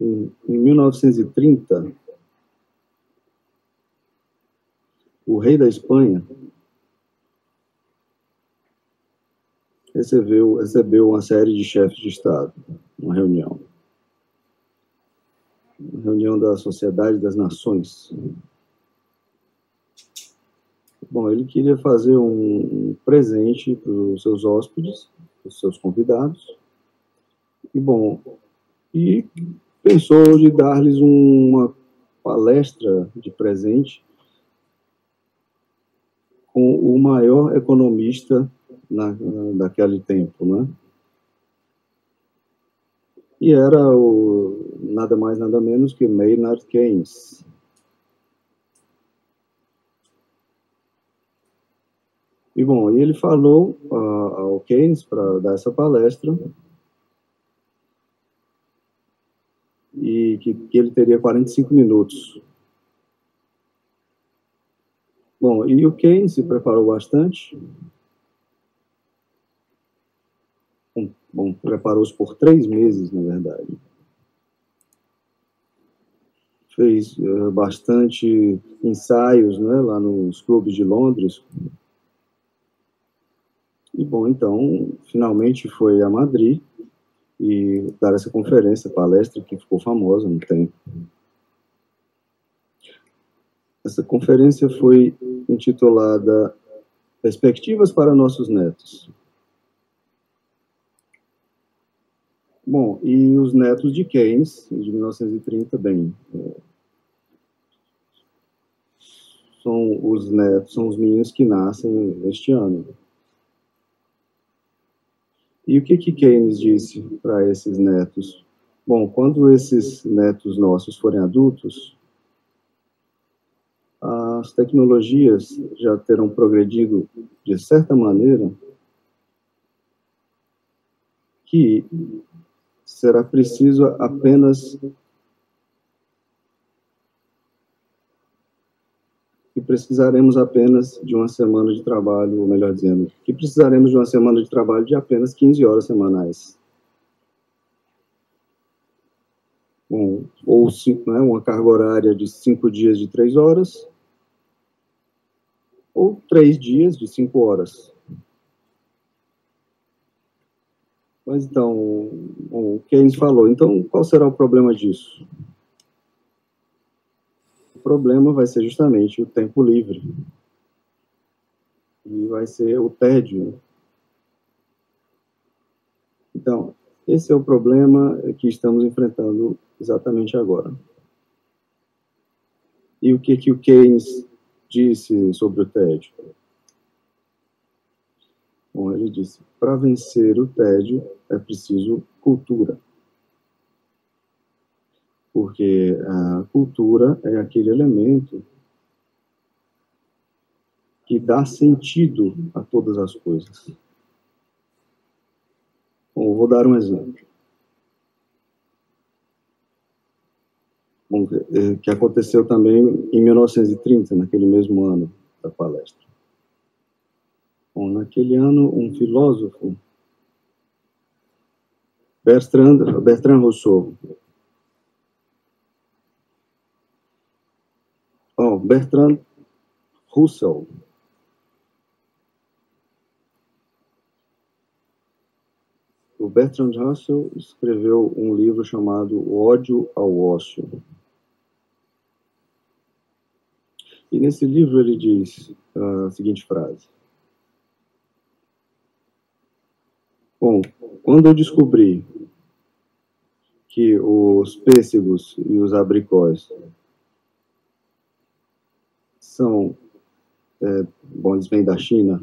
Em 1930, o rei da Espanha recebeu, recebeu uma série de chefes de Estado, uma reunião. Reunião da Sociedade das Nações. Bom, ele queria fazer um presente para os seus hóspedes, para os seus convidados. E, bom, e pensou de dar-lhes uma palestra de presente com o maior economista na, daquele tempo, né? E era o, nada mais, nada menos que Maynard Keynes. E, bom, ele falou uh, ao Keynes para dar essa palestra e que, que ele teria 45 minutos Bom, e o Keynes se preparou bastante. Bom, preparou-se por três meses, na verdade. Fez uh, bastante ensaios né, lá nos clubes de Londres. E, bom, então, finalmente foi a Madrid e dar essa conferência, palestra que ficou famosa no tempo. Essa conferência foi intitulada Perspectivas para Nossos Netos. Bom, e os netos de Keynes, de 1930, bem, é, são os netos, são os meninos que nascem este ano. E o que que Keynes disse para esses netos? Bom, quando esses netos nossos forem adultos, as tecnologias já terão progredido de certa maneira que será preciso apenas que precisaremos apenas de uma semana de trabalho, ou melhor dizendo, que precisaremos de uma semana de trabalho de apenas 15 horas semanais. Ou né, uma carga horária de 5 dias de 3 horas, ou três dias de cinco horas. Mas então, o Keynes falou, então qual será o problema disso? O problema vai ser justamente o tempo livre. E vai ser o tédio. Então, esse é o problema que estamos enfrentando exatamente agora. E o que, que o Keynes disse sobre o tédio? Bom, ele disse: para vencer o tédio é preciso cultura. Porque a cultura é aquele elemento que dá sentido a todas as coisas. Bom, vou dar um exemplo. Eh, que aconteceu também em 1930, naquele mesmo ano da palestra. Bom, naquele ano, um filósofo, Bertrand, Bertrand Rousseau, oh, Bertrand Russell, o Bertrand Russell escreveu um livro chamado O Ódio ao Ócio. E nesse livro ele diz a seguinte frase: Bom, quando eu descobri que os pêssegos e os abricós são, é, bom, eles vêm da China,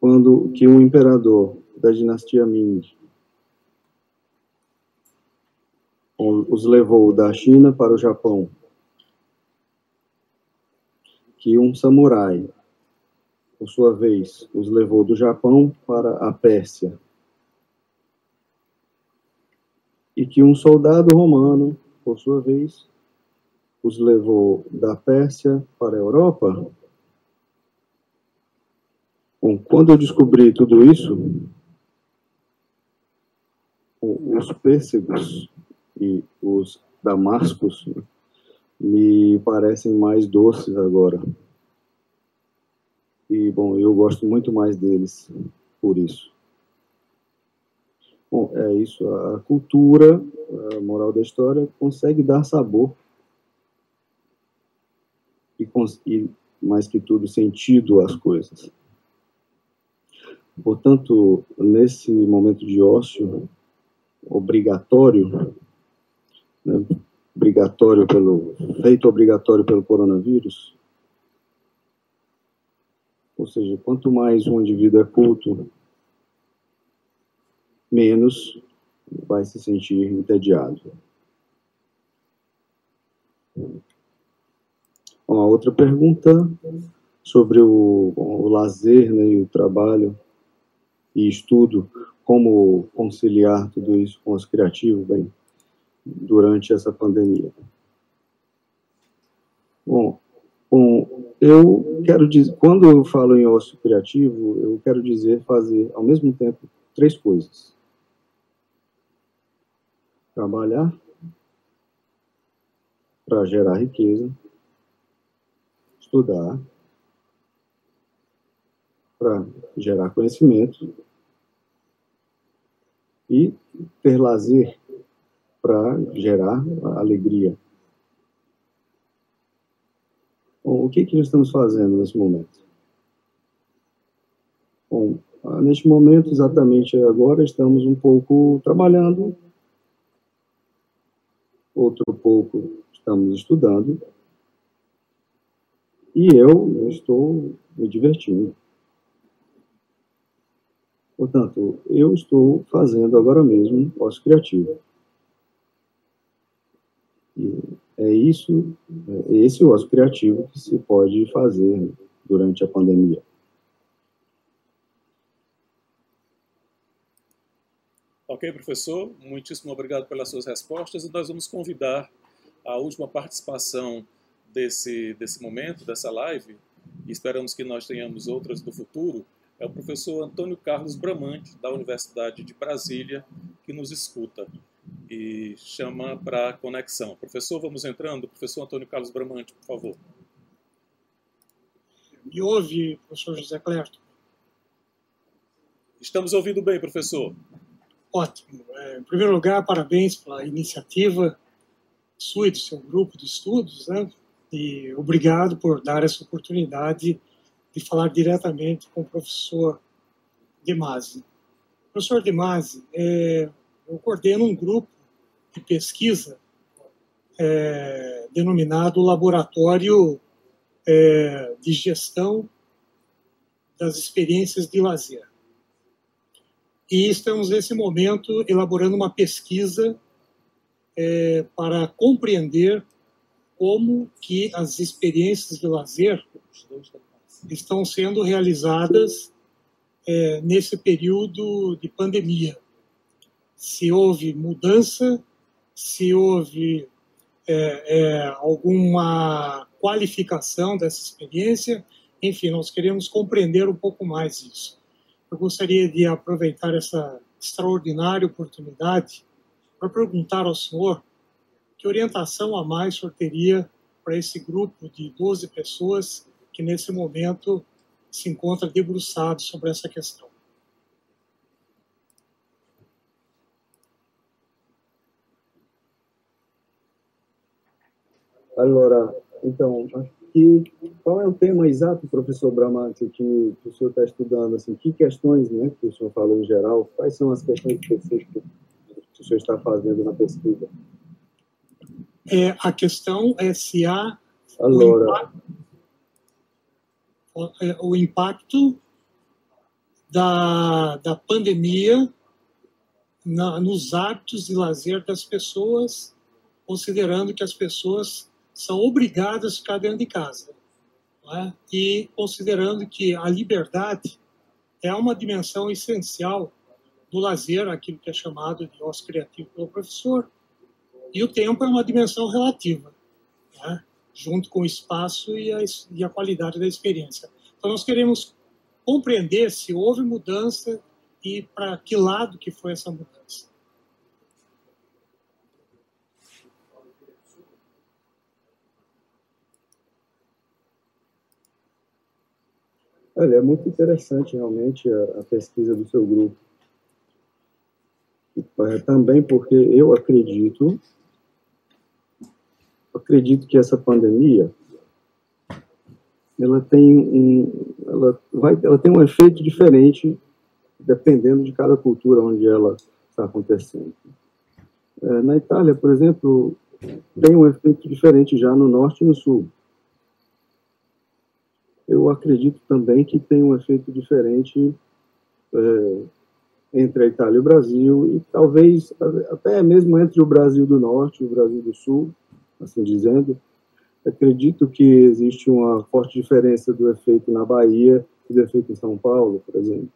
quando que um imperador da dinastia Ming os levou da China para o Japão que um samurai, por sua vez, os levou do Japão para a Pérsia. E que um soldado romano, por sua vez, os levou da Pérsia para a Europa. Bom, quando eu descobri tudo isso, os pêssegos e os damascos me parecem mais doces agora. E, bom, eu gosto muito mais deles por isso. Bom, é isso. A cultura, a moral da história, consegue dar sabor e, e mais que tudo, sentido às coisas. Portanto, nesse momento de ócio obrigatório, né, obrigatório pelo feito obrigatório pelo coronavírus, ou seja, quanto mais um indivíduo é culto, menos vai se sentir entediado. Uma outra pergunta sobre o, o lazer né, e o trabalho e estudo, como conciliar tudo isso com os criativos, bem, durante essa pandemia. Bom, bom, eu quero dizer, quando eu falo em ócio criativo, eu quero dizer fazer ao mesmo tempo três coisas: trabalhar para gerar riqueza, estudar para gerar conhecimento. E ter lazer para gerar alegria. Bom, o que, que nós estamos fazendo nesse momento? Bom, neste momento, exatamente agora, estamos um pouco trabalhando, outro pouco estamos estudando, e eu estou me divertindo. Portanto, eu estou fazendo agora mesmo pós-criativo. É isso, é esse o uso criativo que se pode fazer durante a pandemia.
Ok, professor, muitíssimo obrigado pelas suas respostas e nós vamos convidar a última participação desse, desse momento, dessa live, e esperamos que nós tenhamos outras no futuro, é o professor Antônio Carlos Bramante, da Universidade de Brasília, que nos escuta e chama para conexão. Professor, vamos entrando. Professor Antônio Carlos Bramante, por favor.
Me ouve, professor José Clerto?
Estamos ouvindo bem, professor.
Ótimo. É, em primeiro lugar, parabéns pela iniciativa sua e do seu grupo de estudos, né? E obrigado por dar essa oportunidade de falar diretamente com o professor Demasi. Professor Demasi, é, eu coordeno um grupo de pesquisa é, denominado Laboratório é, de Gestão das Experiências de Lazer. E estamos, nesse momento, elaborando uma pesquisa é, para compreender como que as experiências de lazer estão sendo realizadas é, nesse período de pandemia se houve mudança, se houve é, é, alguma qualificação dessa experiência. Enfim, nós queremos compreender um pouco mais isso. Eu gostaria de aproveitar essa extraordinária oportunidade para perguntar ao senhor que orientação a mais o senhor teria para esse grupo de 12 pessoas que nesse momento se encontra debruçado sobre essa questão.
Allora, então, que, qual é o tema exato, professor Bramante, que, que o senhor está estudando? Assim, que questões, né, que o senhor falou em geral, quais são as questões específicas que o senhor está fazendo na pesquisa?
É, a questão é se há
Allora.
o, impacto, é, o impacto da, da pandemia na, nos hábitos de lazer das pessoas, considerando que as pessoas são obrigadas a ficar dentro de casa. é? e considerando que a liberdade é uma dimensão essencial do lazer, aquilo que é chamado de ócio criativo pelo professor, e o tempo é uma dimensão relativa, né? junto com o espaço e a, e a qualidade da experiência. Então, nós queremos compreender se houve mudança e para que lado que foi essa mudança.
Olha, é muito interessante realmente a, a pesquisa do seu grupo. É, também porque eu acredito, acredito que essa pandemia ela tem um, ela vai, ela tem um efeito diferente dependendo de cada cultura onde ela está acontecendo. É, na Itália, por exemplo, tem um efeito diferente já no norte e no sul eu acredito também que tem um efeito diferente é, entre a Itália e o Brasil, e talvez até mesmo entre o Brasil do Norte e o Brasil do Sul, assim dizendo. Acredito que existe uma forte diferença do efeito na Bahia e do efeito em São Paulo, por exemplo.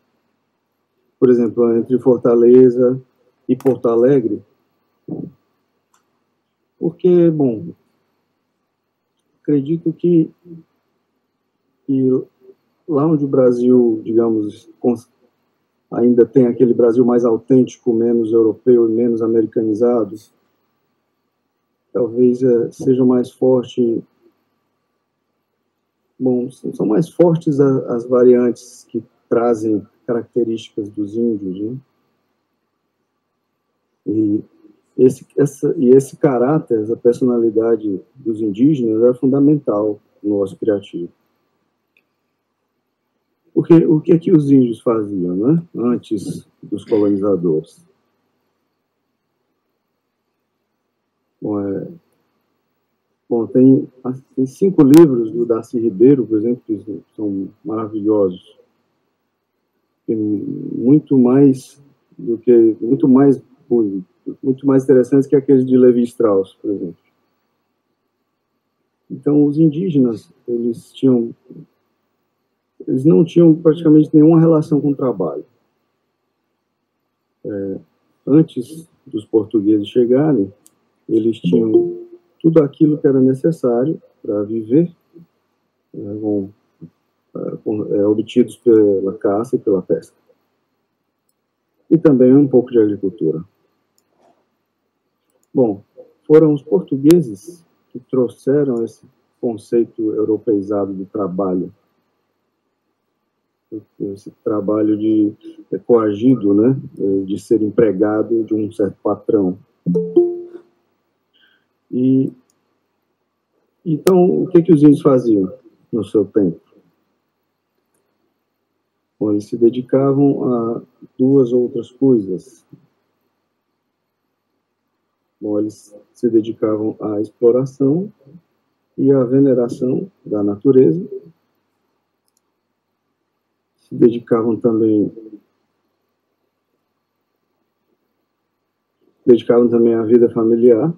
Por exemplo, entre Fortaleza e Porto Alegre. Porque, bom, acredito que que lá onde o Brasil, digamos, ainda tem aquele Brasil mais autêntico, menos europeu e menos americanizado, talvez é, seja mais forte. Bom, são mais fortes as variantes que trazem características dos índios, né? E esse, essa, e esse caráter, essa personalidade dos indígenas é fundamental no nosso criativo. Porque o que é que os índios faziam, né? Antes dos colonizadores? Bom, é, bom tem, tem cinco livros do Darcy Ribeiro, por exemplo, que são maravilhosos. Tem muito mais do que muito mais muito mais interessantes que aqueles de Levi Strauss, por exemplo. Então, os indígenas, eles tinham eles não tinham praticamente nenhuma relação com o trabalho. É, antes dos portugueses chegarem, eles tinham tudo aquilo que era necessário para viver, né, com, é, com, é, obtidos pela caça e pela pesca. E também um pouco de agricultura. Bom, foram os portugueses que trouxeram esse conceito europeizado de trabalho esse trabalho de é, coagido, né, é, de ser empregado de um certo patrão. E então o que que os índios faziam no seu tempo? Bom, eles se dedicavam a duas outras coisas. Bom, eles se dedicavam à exploração e à veneração da natureza se dedicavam também dedicavam também à vida familiar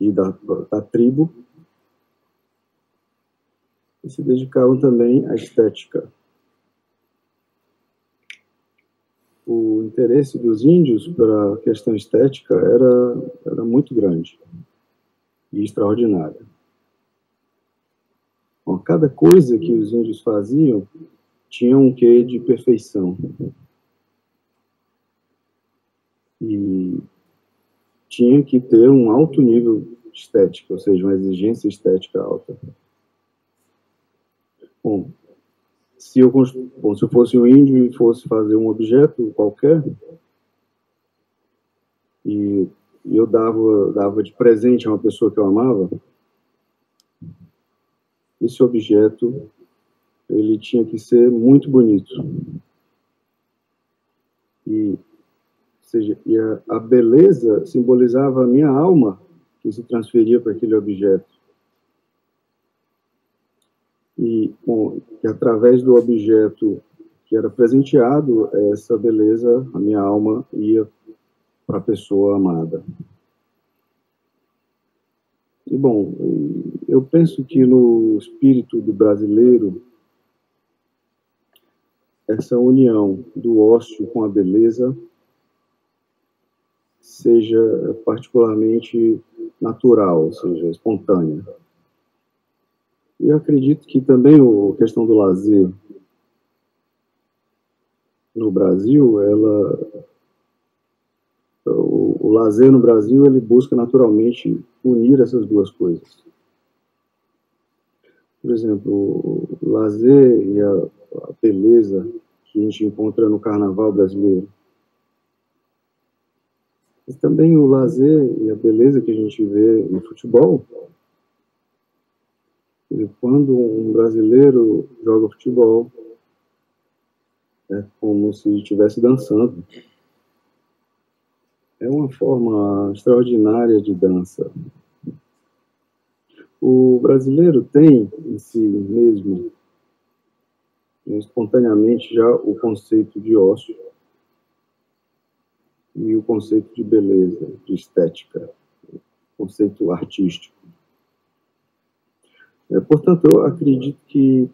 e da, da tribo e se dedicavam também à estética. O interesse dos índios pela questão estética era, era muito grande e extraordinário. Cada coisa que os índios faziam tinha um quê de perfeição. E tinha que ter um alto nível estético, ou seja, uma exigência estética alta. Bom, se eu, bom, se eu fosse um índio e fosse fazer um objeto qualquer, e eu dava, dava de presente a uma pessoa que eu amava, esse objeto ele tinha que ser muito bonito. E, seja, e a, a beleza simbolizava a minha alma que se transferia para aquele objeto. E bom, que através do objeto que era presenteado, essa beleza, a minha alma ia para a pessoa amada. E bom, eu penso que no espírito do brasileiro, essa união do ócio com a beleza seja particularmente natural, ou seja, espontânea. E eu acredito que também a questão do lazer no Brasil, ela o, lazer no Brasil ele busca naturalmente unir essas duas coisas. Por exemplo, o lazer e a, a beleza que a gente encontra no carnaval brasileiro. Mas também o lazer e a beleza que a gente vê no futebol. Quando um brasileiro joga futebol, é como se estivesse dançando. É uma forma extraordinária de dança. O brasileiro tem em si mesmo, espontaneamente, já o conceito de ócio e o conceito de beleza, de estética, conceito artístico. É, portanto, eu acredito que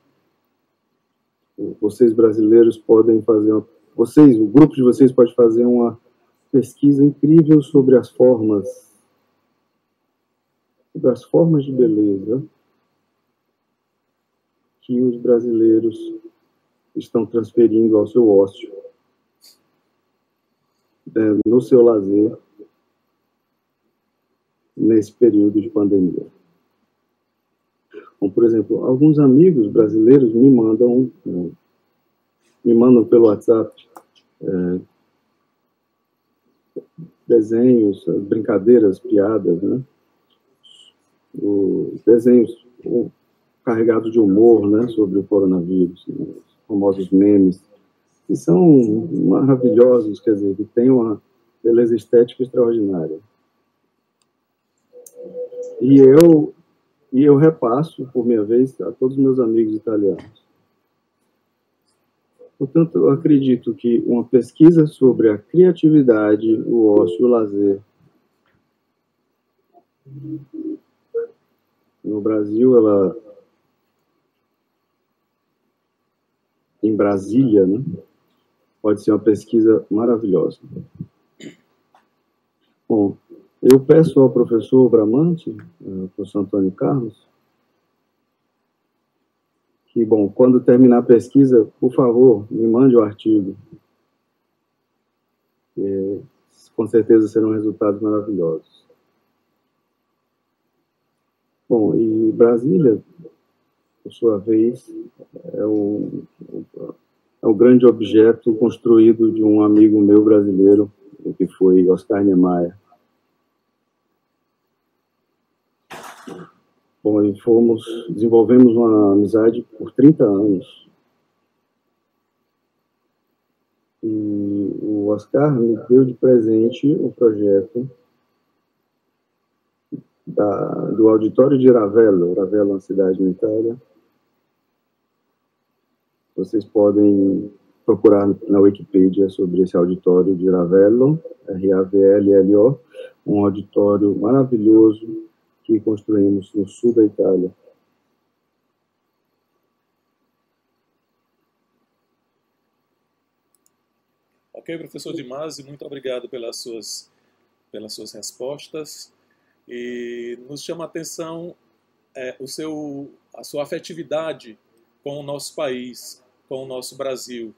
vocês brasileiros podem fazer, vocês, o grupo de vocês pode fazer uma pesquisa incrível sobre as formas, sobre as formas de beleza que os brasileiros estão transferindo ao seu ócio, né, no seu lazer, nesse período de pandemia. Como, por exemplo, alguns amigos brasileiros me mandam, me mandam pelo WhatsApp é, desenhos, brincadeiras, piadas, né? Os desenhos carregados de humor, né, sobre o coronavírus, né? os famosos memes, que são maravilhosos, quer dizer, que têm uma beleza estética extraordinária. E eu e eu repasso, por minha vez, a todos os meus amigos italianos. Portanto, eu acredito que uma pesquisa sobre a criatividade, o ócio e o lazer no Brasil, ela em Brasília, né, pode ser uma pesquisa maravilhosa. Bom, eu peço ao professor Bramante, ao eh, professor Antônio Carlos, que, bom, quando terminar a pesquisa, por favor, me mande o artigo. É, com certeza serão resultados maravilhosos. Bom, e Brasília, por sua vez, é o, é o grande objeto construído de um amigo meu brasileiro, que foi Oscar Niemeyer. E fomos, desenvolvemos uma amizade por 30 anos. E o Oscar me deu de presente o projeto da, do auditório de Ravello. Ravello é uma cidade na Itália. Vocês podem procurar na Wikipedia sobre esse auditório de Ravello, R-A-V-L-L-O, um auditório maravilhoso que construímos no sul da Itália.
Ok, professor Dimasi, muito obrigado pelas suas, pelas suas respostas. E nos chama a atenção é, o seu, a sua afetividade com o nosso país, com o nosso Brasil.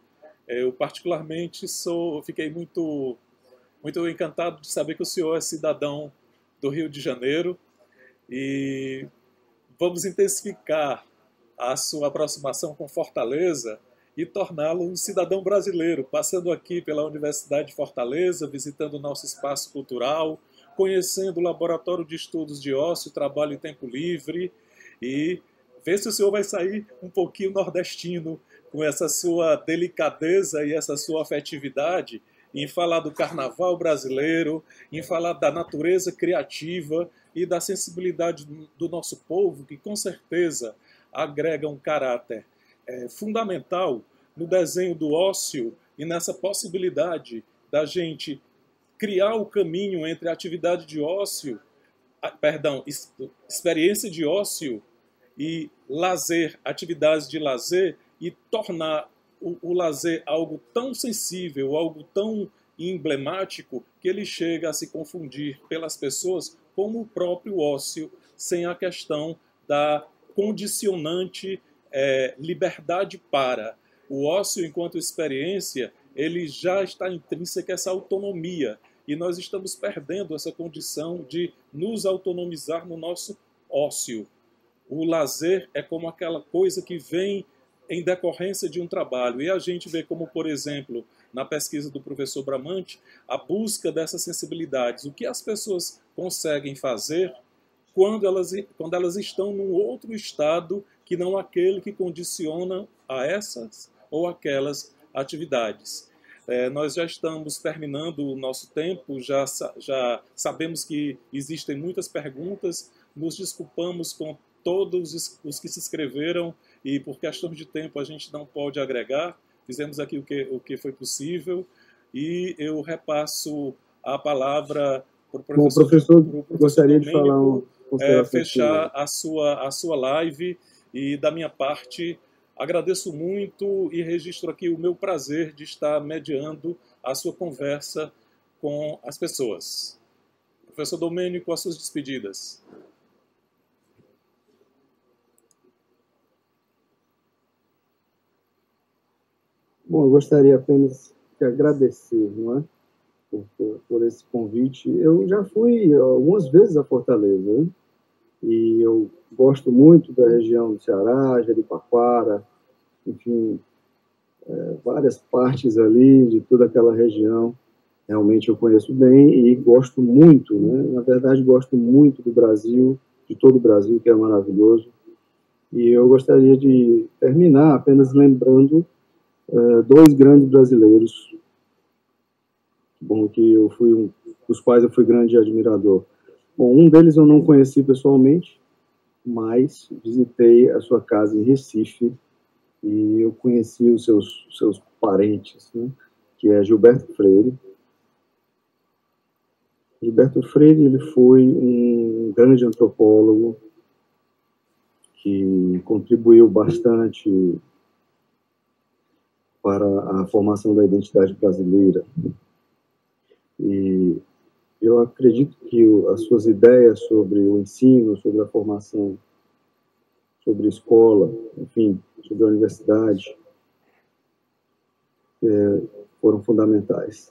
Eu particularmente sou, fiquei muito, muito encantado de saber que o senhor é cidadão do Rio de Janeiro e vamos intensificar a sua aproximação com Fortaleza e torná-lo um cidadão brasileiro, passando aqui pela Universidade de Fortaleza, visitando o nosso espaço cultural, conhecendo o Laboratório de Estudos de Ócio, Trabalho e Tempo Livre e ver se o senhor vai sair um pouquinho nordestino com essa sua delicadeza e essa sua afetividade em falar do carnaval brasileiro, em falar da natureza criativa e da sensibilidade do nosso povo, que com certeza agrega um caráter é, fundamental no desenho do ócio e nessa possibilidade da gente criar o caminho entre a atividade de ócio perdão, experiência de ócio e lazer, atividades de lazer e tornar o, o lazer algo tão sensível, algo tão emblemático que ele chega a se confundir pelas pessoas como o próprio ócio, sem a questão da condicionante é, liberdade para. O ócio, enquanto experiência, ele já está intrínseca essa autonomia e nós estamos perdendo essa condição de nos autonomizar no nosso ócio. O lazer é como aquela coisa que vem em decorrência de um trabalho. E a gente vê como, por exemplo, na pesquisa do professor Bramante, a busca dessas sensibilidades. O que as pessoas conseguem fazer quando elas, quando elas estão num outro estado que não aquele que condiciona a essas ou aquelas atividades. É, nós já estamos terminando o nosso tempo, já, já sabemos que existem muitas perguntas, nos desculpamos com todos os que se inscreveram e por questão de tempo a gente não pode agregar. Fizemos aqui o que, o que foi possível e eu repasso a palavra para o professor.
Bom, professor, professor gostaria de falar um,
é, fechar a sua, a sua live e da minha parte agradeço muito e registro aqui o meu prazer de estar mediando a sua conversa com as pessoas. Professor Domênico, as suas despedidas.
Bom, eu gostaria apenas de agradecer, não é? Por, por, por, esse convite. Eu já fui algumas vezes a Fortaleza, né? e eu gosto muito da região do Ceará, Jericoacoara, enfim, é, várias partes ali de toda aquela região. Realmente eu conheço bem e gosto muito, né? Na verdade, gosto muito do Brasil, de todo o Brasil, que é maravilhoso. E eu gostaria de terminar apenas lembrando uh, dois grandes brasileiros, bom, que eu fui um, dos quais eu fui grande admirador. Bom, um deles eu não conheci pessoalmente, mas visitei a sua casa em Recife e eu conheci os seus, seus parentes, né, que é Gilberto Freire. Gilberto Freire ele foi um grande antropólogo que contribuiu bastante para a formação da identidade brasileira. E eu acredito que as suas ideias sobre o ensino, sobre a formação, sobre a escola, enfim, sobre a universidade, é, foram fundamentais.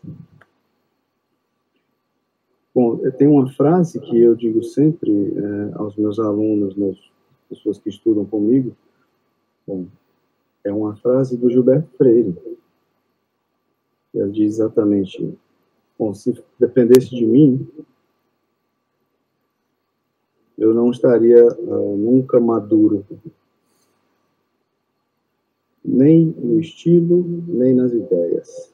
Bom, tem uma frase que eu digo sempre é, aos meus alunos, nas pessoas que estudam comigo. Bom, é uma frase do Gilberto Freire. Ele diz exatamente: Bom, se dependesse de mim, eu não estaria uh, nunca maduro, nem no estilo, nem nas ideias.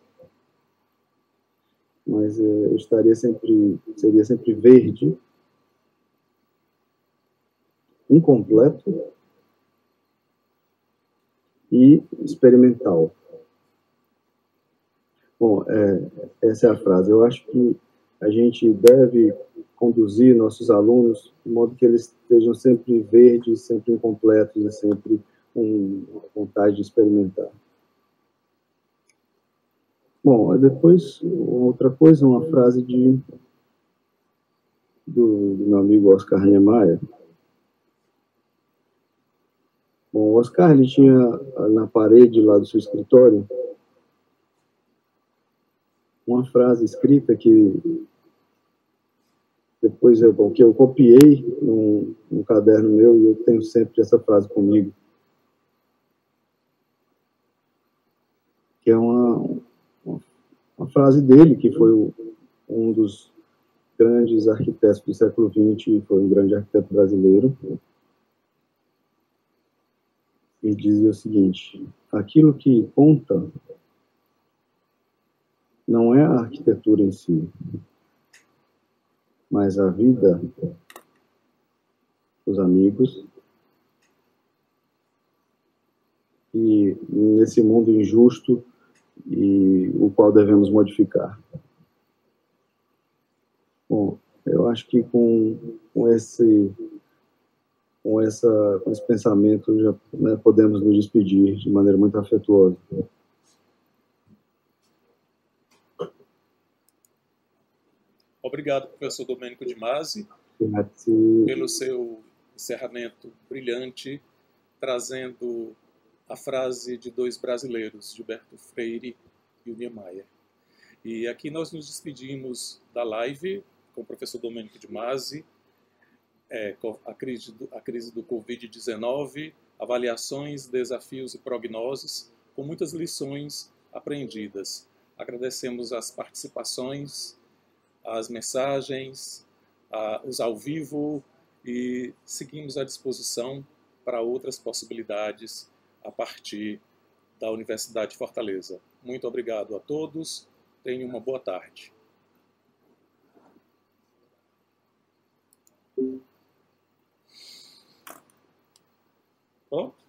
Mas uh, eu estaria sempre, seria sempre verde, incompleto e experimental. Bom, é, essa é a frase. Eu acho que a gente deve conduzir nossos alunos de modo que eles estejam sempre verdes, sempre incompletos e sempre com vontade de experimentar. Bom, depois, outra coisa, uma frase de, do, do meu amigo Oscar Niemeyer, Bom, o Oscar ele tinha na parede lá do seu escritório uma frase escrita que depois eu, bom, que eu copiei num, num caderno meu e eu tenho sempre essa frase comigo. Que é uma, uma, uma frase dele, que foi o, um dos grandes arquitetos do século XX, foi um grande arquiteto brasileiro, e dizia o seguinte: aquilo que conta não é a arquitetura em si, mas a vida, os amigos, e nesse mundo injusto e o qual devemos modificar. Bom, eu acho que com, com esse com essa com esse pensamento já né, podemos nos despedir de maneira muito afetuosa.
Obrigado, professor Domênico de Masi, pelo seu encerramento brilhante, trazendo a frase de dois brasileiros, Gilberto Freire e o Niemeyer. E aqui nós nos despedimos da live com o professor Domênico de Masi, é, a, crise do, a crise do Covid-19, avaliações, desafios e prognoses, com muitas lições aprendidas. Agradecemos as participações, as mensagens, a, os ao vivo e seguimos à disposição para outras possibilidades a partir da Universidade de Fortaleza. Muito obrigado a todos. Tenham uma boa tarde. example,